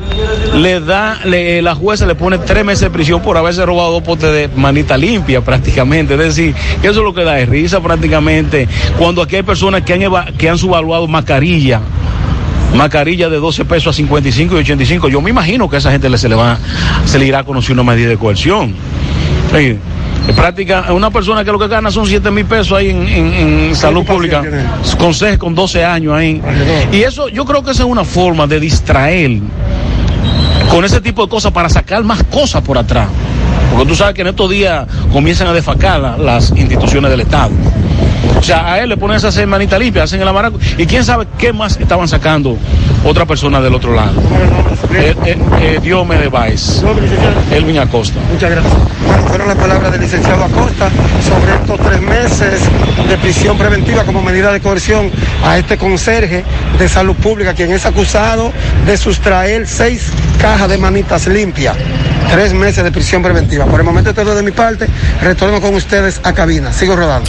le da, la jueza le pone tres meses de prisión por haberse robado dos potes de manita limpia prácticamente. Es decir, que eso es lo que da de risa prácticamente. Cuando aquí hay personas que han, eva- que han subvaluado mascarilla mascarilla de 12 pesos a 55 y 85. Yo me imagino que a esa gente se le va, se le irá a conocer una medida de coerción. Sí. Es práctica, una persona que lo que gana son 7 mil pesos ahí en, en- en salud pública, con seis, con 12 años ahí. Y eso, yo creo que esa es una forma de distraer con ese tipo de cosas para sacar más cosas por atrás. Porque tú sabes que en estos días comienzan a desfacar la- las instituciones del Estado. O sea, a él le ponen esa semanita limpia, hacen el amaraco. Y quién sabe qué más estaban sacando otra persona del otro lado. Eh, eh, eh, Diome de. Elvin Acosta. Muchas gracias. Bueno, fueron las palabras del licenciado Acosta sobre estos tres meses de prisión preventiva como medida de coerción a este conserje de salud pública, quien es acusado de sustraer seis cajas de manitas limpias. Tres meses de prisión preventiva. Por el momento todo de mi parte. Retorno con ustedes a cabina. Sigo rodando.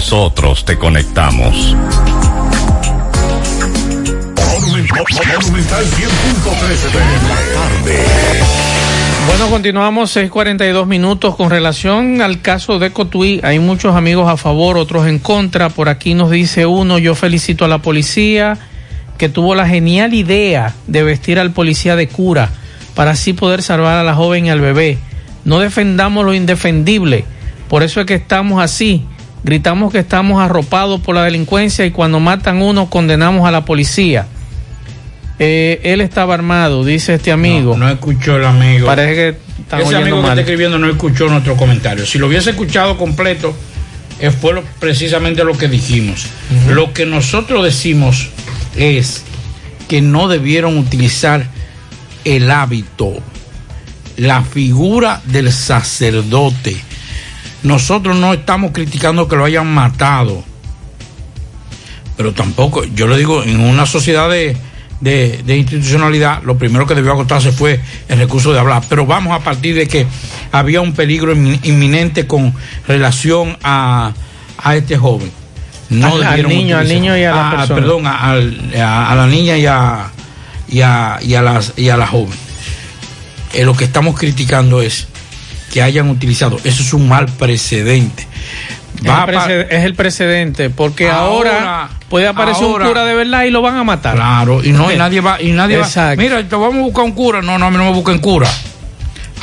nosotros te conectamos. Monumental 100.13 de la tarde. Bueno, continuamos 6:42 minutos con relación al caso de Cotuí. Hay muchos amigos a favor, otros en contra. Por aquí nos dice uno, yo felicito a la policía que tuvo la genial idea de vestir al policía de cura para así poder salvar a la joven y al bebé. No defendamos lo indefendible. Por eso es que estamos así. Gritamos que estamos arropados por la delincuencia y cuando matan uno condenamos a la policía. Eh, él estaba armado, dice este amigo. No, no escuchó el amigo. Parece que están Ese amigo que mal. está escribiendo no escuchó nuestro comentario. Si lo hubiese escuchado completo, eh, fue lo- precisamente lo que dijimos. Lo que nosotros decimos es que no debieron utilizar el hábito, la figura del sacerdote. Nosotros no estamos criticando que lo hayan matado, pero tampoco, yo le digo, en una sociedad de, de- de institucionalidad, lo primero que debió agotarse fue el recurso de hablar. Pero vamos a partir de que había un peligro inmi- inminente con relación a, a este joven. No Al- al niño, al niño y a la Ah, persona. Perdón, a, a- a la niña y a, y a, y a las, y a la joven. Eh, lo que estamos criticando es que hayan utilizado. Eso es un mal precedente. Es Va el, a pa- preced- es el precedente, porque ahora, Ahora- puede aparecer ahora- un cura de verdad y lo van a matar. Claro, y no, y nadie va, y nadie va. Exacto. Mira, te vamos a buscar un cura. No, no, a mí no me busquen cura.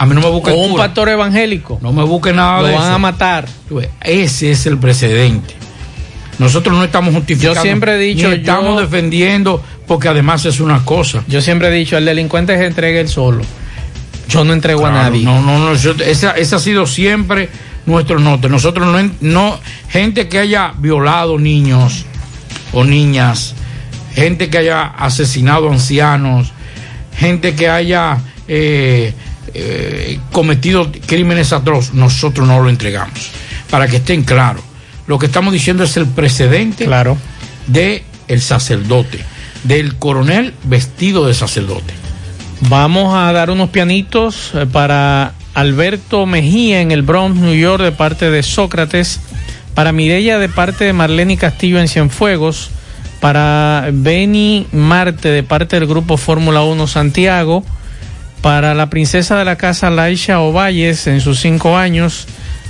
A mí no me busquen O un cura. pastor evangélico. No me busquen nada Lo de van eso. a matar. Ese es el precedente. Nosotros no estamos justificando. Yo siempre he dicho, ni estamos yo- defendiendo, porque además es una cosa. Yo siempre he dicho, el delincuente se entrega él solo. Yo no entrego a nadie. No, no, no. yo- esa, ese ha sido siempre nuestro norte. Nosotros no, no, gente que haya violado niños o niñas, gente que haya asesinado ancianos, gente que haya eh, eh, cometido crímenes atroces, nosotros no lo entregamos. Para que estén claros. Lo que estamos diciendo es el precedente claro. de el sacerdote, del coronel vestido de sacerdote. Vamos a dar unos pianitos eh, para Alberto Mejía en el Bronx, New York, de parte de Sócrates. Para Mirella, de parte de Marlene Castillo en Cienfuegos. Para Beni Marte, de parte del grupo Fórmula 1 Santiago. Para la princesa de la casa Laisha Ovalles en sus cinco años.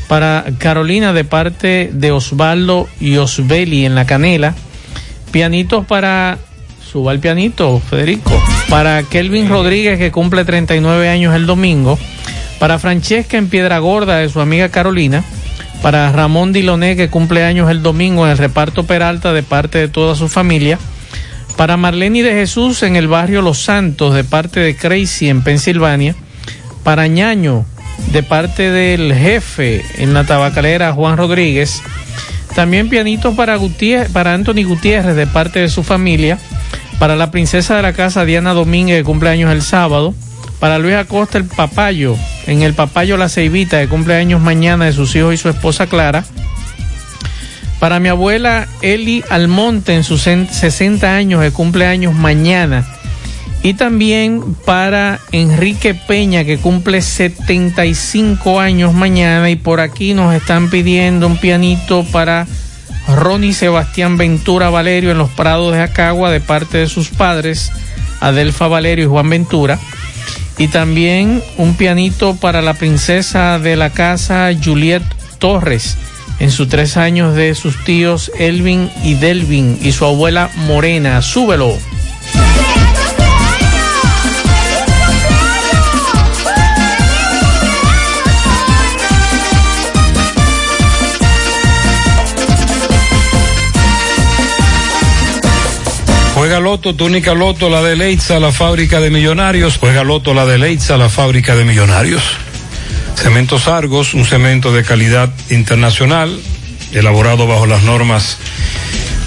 Para Carolina, de parte de Osvaldo y Osbeli en la canela. Pianitos para Suba el pianito, Federico. Para Kelvin Rodríguez, que cumple 39 años el domingo. Para Francesca en Piedra Gorda, de su amiga Carolina. Para Ramón Diloné, que cumple años el domingo en el reparto Peralta, de parte de toda su familia. Para Marlene de Jesús en el barrio Los Santos de parte de Crazy en Pensilvania. Para Ñaño de parte del jefe en la tabacalera Juan Rodríguez. También pianitos para, Gutiérrez, para Anthony Gutiérrez de parte de su familia. Para la princesa de la casa Diana Domínguez de cumpleaños el sábado. Para Luis Acosta el papayo en el papayo La Ceibita de cumpleaños mañana de sus hijos y su esposa Clara. Para mi abuela Eli Almonte en sus 60 años de cumpleaños mañana. Y también para Enrique Peña que cumple 75 años mañana. Y por aquí nos están pidiendo un pianito para Ronnie Sebastián Ventura Valerio en los Prados de Acagua de parte de sus padres, Adelfa Valerio y Juan Ventura. Y también un pianito para la princesa de la casa Juliet Torres en sus tres años de sus tíos Elvin y Delvin y su abuela Morena. Súbelo. Juega Loto, túnica Loto, la de Leitza, la fábrica de millonarios. Juega Loto, la de Leitza, la fábrica de millonarios. Cementos Argos, un cemento de calidad internacional, elaborado bajo las normas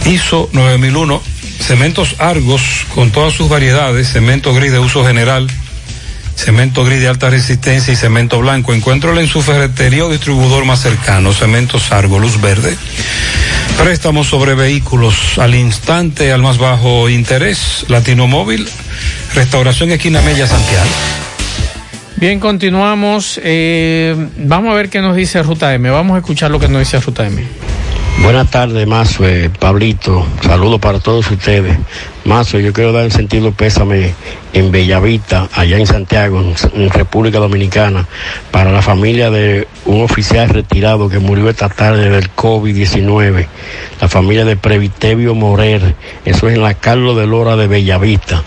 ISO 9001. Cementos Argos, con todas sus variedades, cemento gris de uso general, cemento gris de alta resistencia y cemento blanco. Encuéntralo en su ferretería o distribuidor más cercano, Cementos Argos, luz verde. Préstamos sobre vehículos al instante, al más bajo interés. Latino Móvil, Restauración Esquina Mella, Santiago. Bien, continuamos. Eh, vamos a ver qué nos dice Ruta M. Vamos a escuchar lo que nos dice Ruta M. Buenas tardes, Mazo, eh, Pablito. Saludos para todos ustedes. Mazo, yo quiero dar el sentido pésame en Bellavista, allá en Santiago, en, República Dominicana, para la familia de un oficial retirado que murió esta tarde del COVID-19. La familia de Previtevio Morer. Eso es en la Carlos de Lora de Bellavista.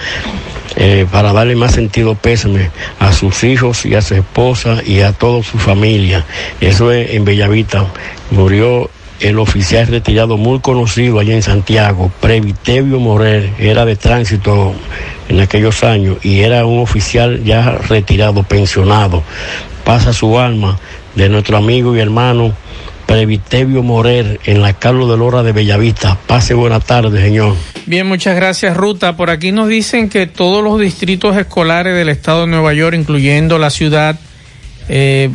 Eh, para darle más sentido pésame a sus hijos y a su esposa y a toda su familia. Eso es en Bellavista. Murió el oficial retirado muy conocido allá en Santiago, Previtevio Morer, era de tránsito en aquellos años y era un oficial ya retirado, pensionado. Pasa su alma de nuestro amigo y hermano Previtevio Morer en la Carlos de Lora de Bellavista. Pase buena tarde, señor. Bien, muchas gracias, Ruta. Por aquí nos dicen que todos los distritos escolares del estado de Nueva York, incluyendo la ciudad, eh,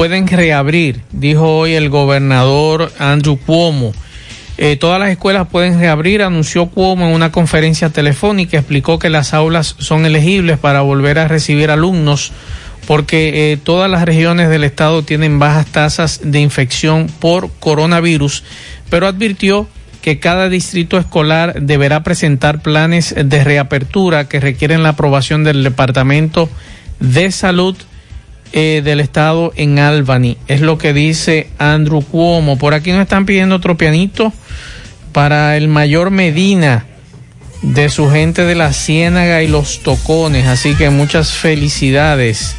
pueden reabrir, dijo hoy el gobernador Andrew Cuomo. Eh, todas las escuelas pueden reabrir, anunció Cuomo en una conferencia telefónica, explicó que las aulas son elegibles para volver a recibir alumnos porque eh, todas las regiones del estado tienen bajas tasas de infección por coronavirus, pero advirtió que cada distrito escolar deberá presentar planes de reapertura que requieren la aprobación del Departamento de Salud eh, del Estado en Albany. Es lo que dice Andrew Cuomo. Por aquí nos están pidiendo otro pianito para el mayor Medina de su gente de la Ciénaga y los Tocones. Así que muchas felicidades.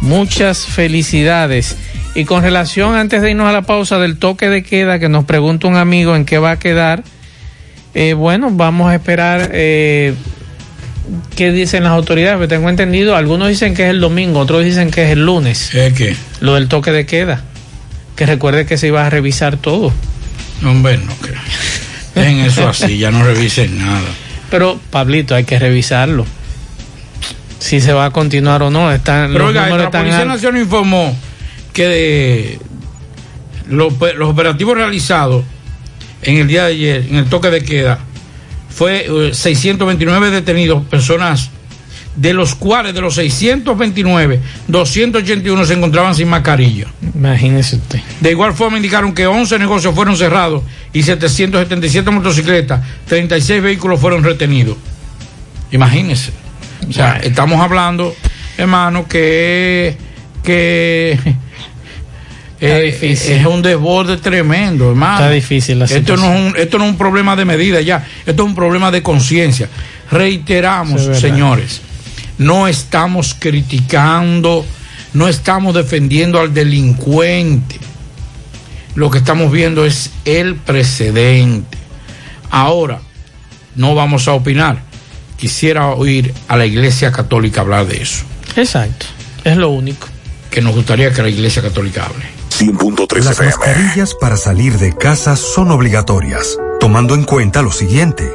Muchas felicidades. Y con relación, antes de irnos a la pausa del toque de queda, que nos pregunta un amigo en qué va a quedar, eh, bueno, vamos a esperar eh, qué dicen las autoridades, porque tengo entendido, algunos dicen que es el domingo, otros dicen que es el lunes. ¿Es qué? Lo del toque de queda. Que recuerde que se iba a revisar todo. Hombre, no creo. Dejen eso así, ya no revisen nada. Pero, Pablito, hay que revisarlo. Si se va a continuar o no. Están, Pero los oiga, números la están Policía. Nacional informó que de los, los operativos realizados en el día de ayer, en el toque de queda, fue eh, 629 detenidos, personas de los cuales de los 629, 281 se encontraban sin mascarilla. Imagínese usted. De igual forma indicaron que 11 negocios fueron cerrados y 777 motocicletas, 36 vehículos fueron retenidos. Imagínense. O sea, estamos hablando, hermano, que, que eh, es un desborde tremendo, hermano. Está difícil la esto no, es un, esto no es un problema de medida ya, esto es un problema de conciencia. Reiteramos, es señores, no estamos criticando, no estamos defendiendo al delincuente. Lo que estamos viendo es el precedente. Ahora, no vamos a opinar. Quisiera oír a la Iglesia Católica hablar de eso. Exacto, es lo único. Que nos gustaría que la Iglesia Católica hable. 100.3 Las mascarillas para salir de casa son obligatorias, tomando en cuenta lo siguiente.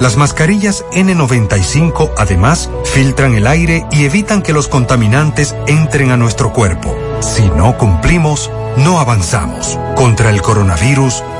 Las mascarillas N95 además filtran el aire y evitan que los contaminantes entren a nuestro cuerpo. Si no cumplimos, no avanzamos. Contra el coronavirus,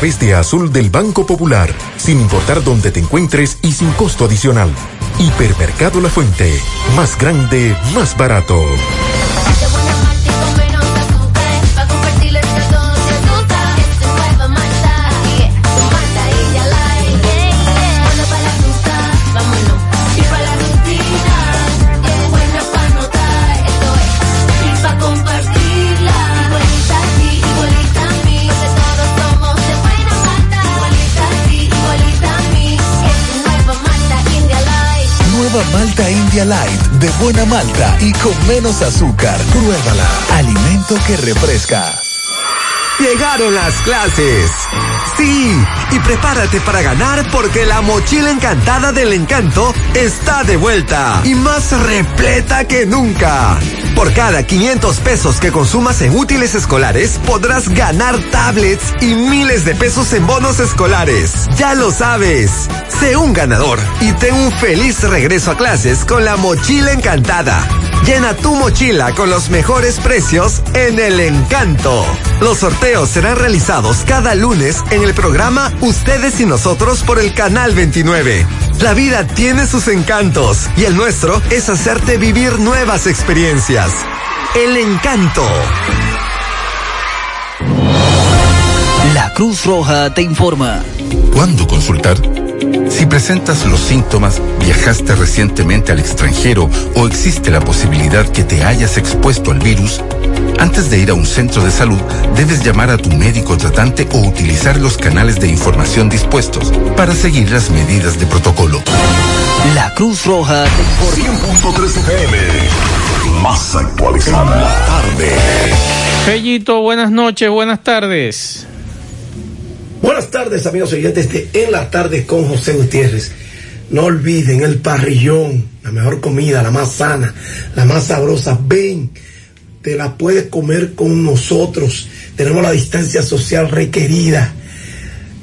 de Azul del Banco Popular, sin importar dónde te encuentres y sin costo adicional. Hipermercado La Fuente, más grande, más barato. Malta India Light de buena malta y con menos azúcar. Pruébala. Alimento que refresca. Llegaron las clases. Sí, y prepárate para ganar porque la mochila encantada del encanto está de vuelta y más repleta que nunca. Por cada 500 pesos que consumas en útiles escolares podrás ganar tablets y miles de pesos en bonos escolares. Ya lo sabes. Sé un ganador y ten un feliz regreso a clases con la mochila encantada. Llena tu mochila con los mejores precios en el encanto. Los sorteos serán realizados cada lunes en el programa Ustedes y Nosotros por el Canal 29. La vida tiene sus encantos y el nuestro es hacerte vivir nuevas experiencias. El encanto. La Cruz Roja te informa. ¿Cuándo consultar? Si presentas los síntomas, viajaste recientemente al extranjero o existe la posibilidad que te hayas expuesto al virus, antes de ir a un centro de salud, debes llamar a tu médico tratante o utilizar los canales de información dispuestos para seguir las medidas de protocolo. La Cruz Roja informa. 100.3 FM. Más actualizada. La tarde. Fellito, buenas noches, buenas tardes. Buenas tardes, amigos oyentes de En la Tarde con José Gutiérrez. No olviden el parrillón, la mejor comida, la más sana, la más sabrosa. Ven, te la puedes comer con nosotros. Tenemos la distancia social requerida.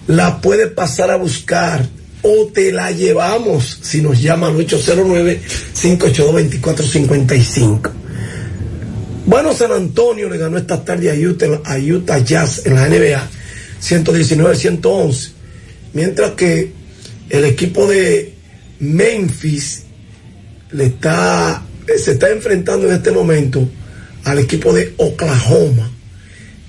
La puedes pasar a buscar o te la llevamos si nos llaman al 809-582-2455. Bueno, San Antonio le ganó esta tarde a Utah, a Utah Jazz en la NBA 119-111, mientras que el equipo de Memphis le está, se está enfrentando en este momento al equipo de Oklahoma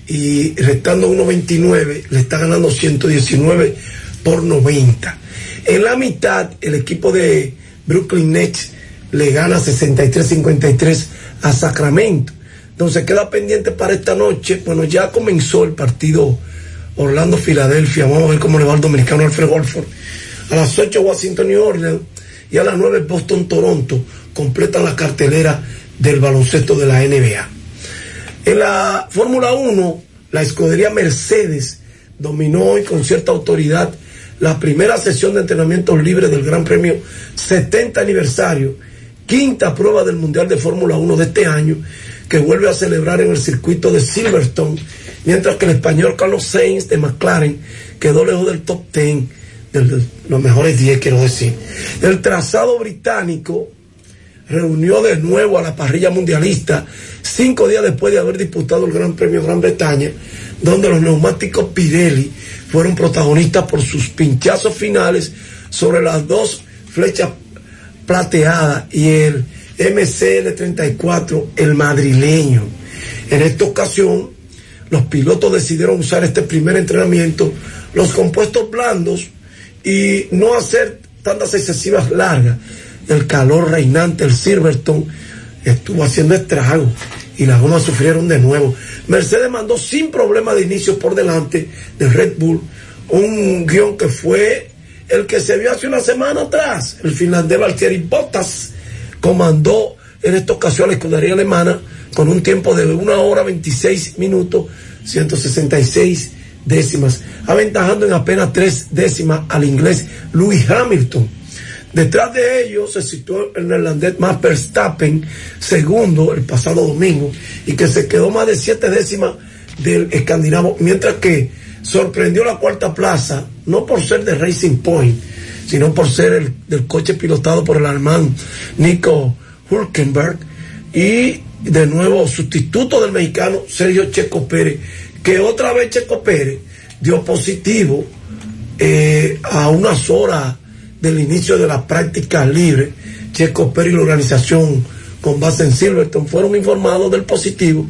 y restando 1.29 le está ganando 119 por 90. En la mitad el equipo de Brooklyn Nets le gana 63-53 a Sacramento. Entonces queda pendiente para esta noche. Bueno, ya comenzó el partido Orlando, Filadelfia. Vamos a ver cómo le va al dominicano Alfred Wolford. A las 8 Washington, New Orleans. Y a las 9 Boston, Toronto. Completan la cartelera del baloncesto de la NBA. En la Fórmula 1, la escudería Mercedes dominó hoy con cierta autoridad la primera sesión de entrenamientos libres del Gran Premio 70 aniversario, quinta prueba del Mundial de Fórmula 1 de este año, que vuelve a celebrar en el circuito de Silverstone, mientras que el español Carlos Sainz de McLaren quedó lejos del top 10, de los mejores 10 quiero decir. El trazado británico reunió de nuevo a la parrilla mundialista cinco días después de haber disputado el Gran Premio Gran Bretaña, donde los neumáticos Pirelli fueron protagonistas por sus pinchazos finales sobre las dos flechas plateadas y el MCL34, el madrileño. En esta ocasión, los pilotos decidieron usar este primer entrenamiento los compuestos blandos y no hacer tantas excesivas largas. El calor reinante, el Silverstone, estuvo haciendo estragos y las gomas sufrieron de nuevo. Mercedes mandó sin problema de inicio por delante de Red Bull un guion que fue el que se vio hace una semana atrás. El finlandés Valtteri Bottas comandó en esta ocasión la escudería alemana con un tiempo de una hora 26 minutos 166 décimas, aventajando en apenas tres décimas al inglés Lewis Hamilton. Detrás de ellos se situó el neerlandés Max Verstappen, segundo el pasado domingo, y que se quedó más de siete décimas del escandinavo, mientras que sorprendió la cuarta plaza, no por ser de Racing Point, sino por ser el del coche pilotado por el alemán Nico Hulkenberg, y de nuevo sustituto del mexicano Sergio Checo Pérez, que otra vez Checo Pérez dio positivo eh, a unas horas del inicio de la práctica libre. Checo Pérez y la organización con base en Silverton fueron informados del positivo.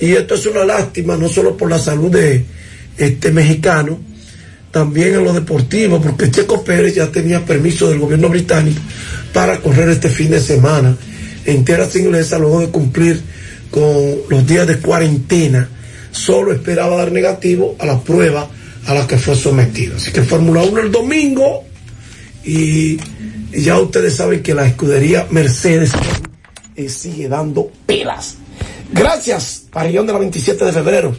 Y esto es una lástima, no solo por la salud de este mexicano, también en lo deportivo, porque Checo Pérez ya tenía permiso del gobierno británico para correr este fin de semana en tierras inglesas luego de cumplir con los días de cuarentena. Solo esperaba dar negativo a la prueba a la que fue sometido. Así que Fórmula 1 el domingo y ya ustedes saben que la escudería Mercedes eh, sigue dando pelas. Gracias, Parillón de la 27 de febrero.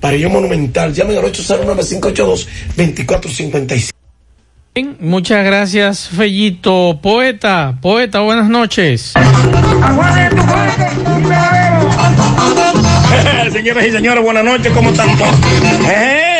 Parillón Monumental. Llamen al 809-582-2455. Bien, Muchas gracias, Fellito. Poeta, poeta, buenas noches. (laughs) Señoras y señores, buenas noches, ¿cómo están todos? (laughs)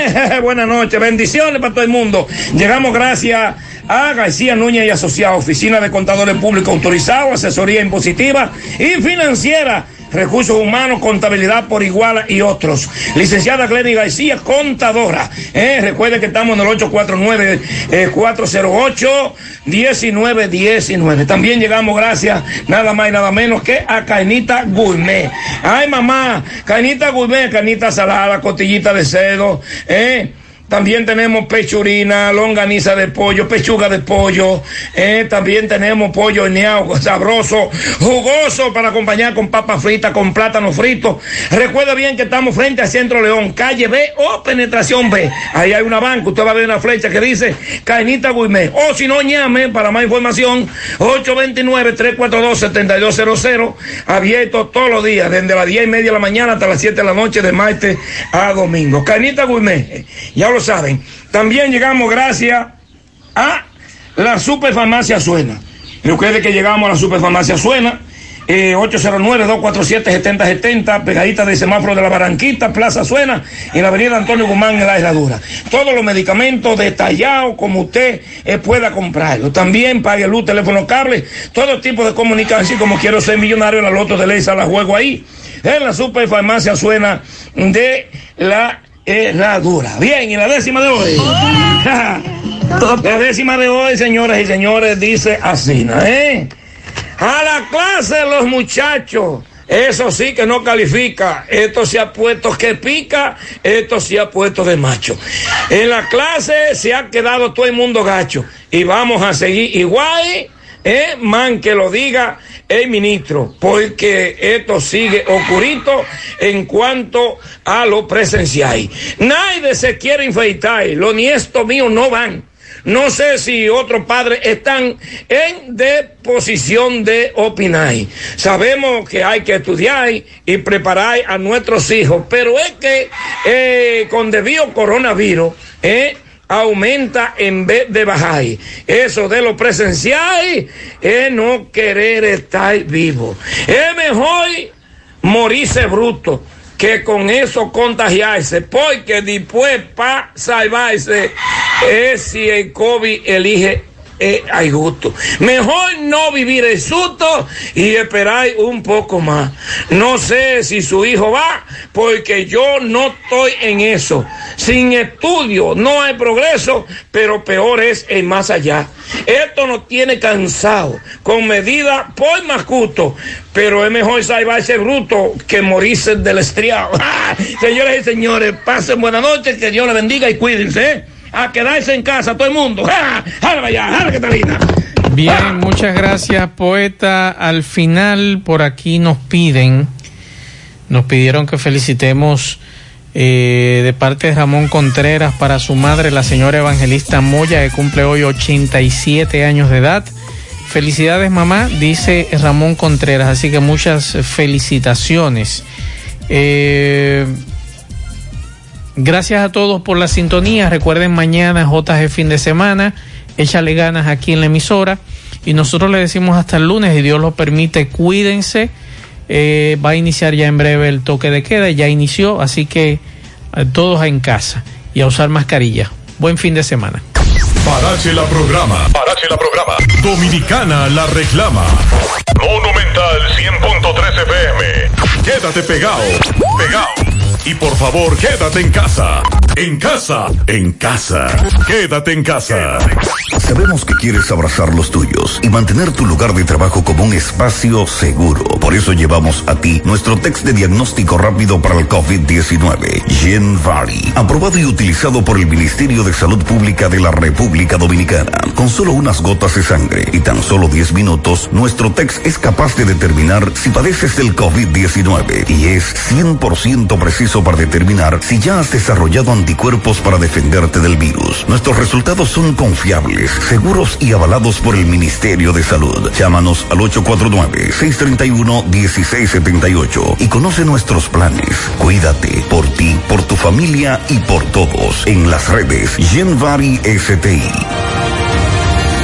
Eh, buenas noches, bendiciones para todo el mundo. Llegamos gracias a García Núñez y Asociados, Oficina de Contadores Públicos Autorizados, Asesoría Impositiva y Financiera. Recursos Humanos, Contabilidad por Iguala y otros. Licenciada Glenny García, contadora. Eh, recuerde que estamos en el 849-408-1919. También llegamos gracias, nada más y nada menos que a Cainita Gourmet. Ay, mamá, Cainita Gourmet, canita salada, costillita de cedo, eh. También tenemos pechurina, longaniza de pollo, pechuga de pollo. eh, también tenemos pollo horneado, (laughs) sabroso, jugoso para acompañar con papa frita, con plátano frito. Recuerda bien que estamos frente al Centro León, calle B o penetración B. Ahí hay una banca, usted va a ver una flecha que dice Cainita Gourmet. O si no, llame para más información, 829-342-7200. Abierto todos los días, desde las 10 y media de la mañana hasta las 7 de la noche, de martes a domingo. Cainita Gourmet, ya lo saben. También llegamos gracias a la Superfarmacia Suena. Recuerde que llegamos a la Superfarmacia Suena. Eh, 809-247-7070, pegadita del semáforo de la Barranquita, Plaza Suena, en la avenida Antonio Guzmán, en la Herradura. Todos los medicamentos detallados como usted eh, pueda comprarlo. También pague luz, teléfono, cable, todo tipo de comunicación, como quiero ser millonario, la loto de Leisa la juego ahí. En la Superfarmacia Suena de la Herradura. Bien, y la décima de hoy. la décima de hoy, señoras y señores, dice así, ¿no? ¿eh? A la clase los muchachos. Eso sí que no califica. Esto se ha puesto que pica, esto se ha puesto de macho. En la clase se ha quedado todo el mundo gacho. Y vamos a seguir igual, eh, man que lo diga ministro, porque esto sigue ocurrito en cuanto a lo presencial. Nadie se quiere infeitar, los nietos míos no van. No sé si otros padres están en disposición de opinar. Sabemos que hay que estudiar y preparar a nuestros hijos, pero es que eh, con debido coronavirus, eh, aumenta en vez de bajar. Eso de lo presencial es no querer estar vivo. Es mejor morirse bruto que con eso contagiarse, porque después para salvarse es si el COVID elige eh, hay gusto. Mejor no vivir el susto y esperar un poco más. No sé si su hijo va, porque yo no estoy en eso. Sin estudio no hay progreso, pero peor es el más allá. Esto nos tiene cansado, con medida por más justo, pero es mejor salvarse bruto que morirse del estriado. (laughs) Señoras y señores, pasen buenas noches, que Dios les bendiga y cuídense. A quedarse en casa, todo el mundo. ¡Ja! ¡Jala! ¡Jala, Catalina! Bien, muchas gracias, poeta. Al final, por aquí nos piden, nos pidieron que felicitemos eh, de parte de Ramón Contreras para su madre, la señora Evangelista Moya, que cumple hoy 87 años de edad. Felicidades, mamá, dice Ramón Contreras, así que muchas felicitaciones. Eh, gracias a todos por la sintonía. Recuerden mañana JG fin de semana. Échale ganas aquí en la emisora. Y nosotros le decimos hasta el lunes, y Dios lo permite, cuídense. Eh, va a iniciar ya en breve el toque de queda, ya inició, así que eh, todos en casa y a usar mascarilla. Buen fin de semana. Parache la programa. Parache la programa. Dominicana la reclama. Monumental 100.13 FM. Quédate pegado. Pegado. Y por favor, quédate en casa. En casa. En casa. Quédate en casa. Sabemos que quieres abrazar los tuyos y mantener tu lugar de trabajo como un espacio seguro. Por eso llevamos a ti nuestro test de diagnóstico rápido para el COVID-19, Genvari, aprobado y utilizado por el Ministerio de Salud Pública de la República Dominicana. Con solo unas gotas de sangre y tan solo 10 minutos, nuestro test es capaz de determinar si padeces del COVID-19 y es 100% preciso para determinar si ya has desarrollado anticuerpos para defenderte del virus. Nuestros resultados son confiables, seguros y avalados por el Ministerio de Salud. Llámanos al 849-631-1678 y conoce nuestros planes. Cuídate por ti, por tu familia y por todos. En las redes Genvari STI.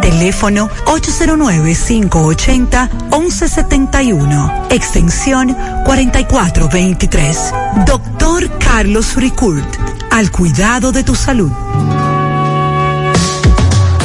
Teléfono 809-580-1171. Extensión 4423. Doctor Carlos Ricourt. Al cuidado de tu salud.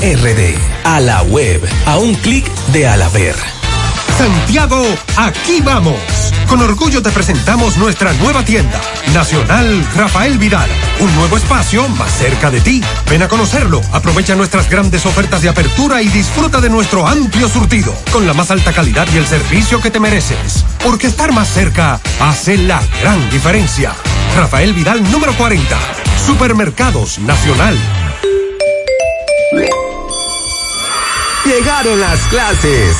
RD. A la web. A un clic de Alaber. Santiago, aquí vamos. Con orgullo te presentamos nuestra nueva tienda, Nacional Rafael Vidal. Un nuevo espacio más cerca de ti. Ven a conocerlo, aprovecha nuestras grandes ofertas de apertura y disfruta de nuestro amplio surtido, con la más alta calidad y el servicio que te mereces. Porque estar más cerca hace la gran diferencia. Rafael Vidal número 40, Supermercados Nacional. Llegaron las clases.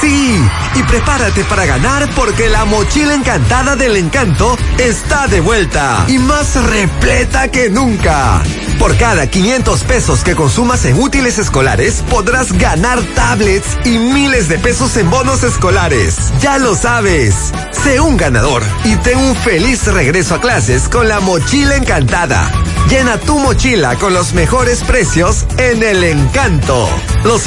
Sí, y prepárate para ganar porque la mochila encantada del encanto está de vuelta y más repleta que nunca. Por cada 500 pesos que consumas en útiles escolares podrás ganar tablets y miles de pesos en bonos escolares. Ya lo sabes. Sé un ganador y ten un feliz regreso a clases con la mochila encantada. Llena tu mochila con los mejores precios en el encanto. Los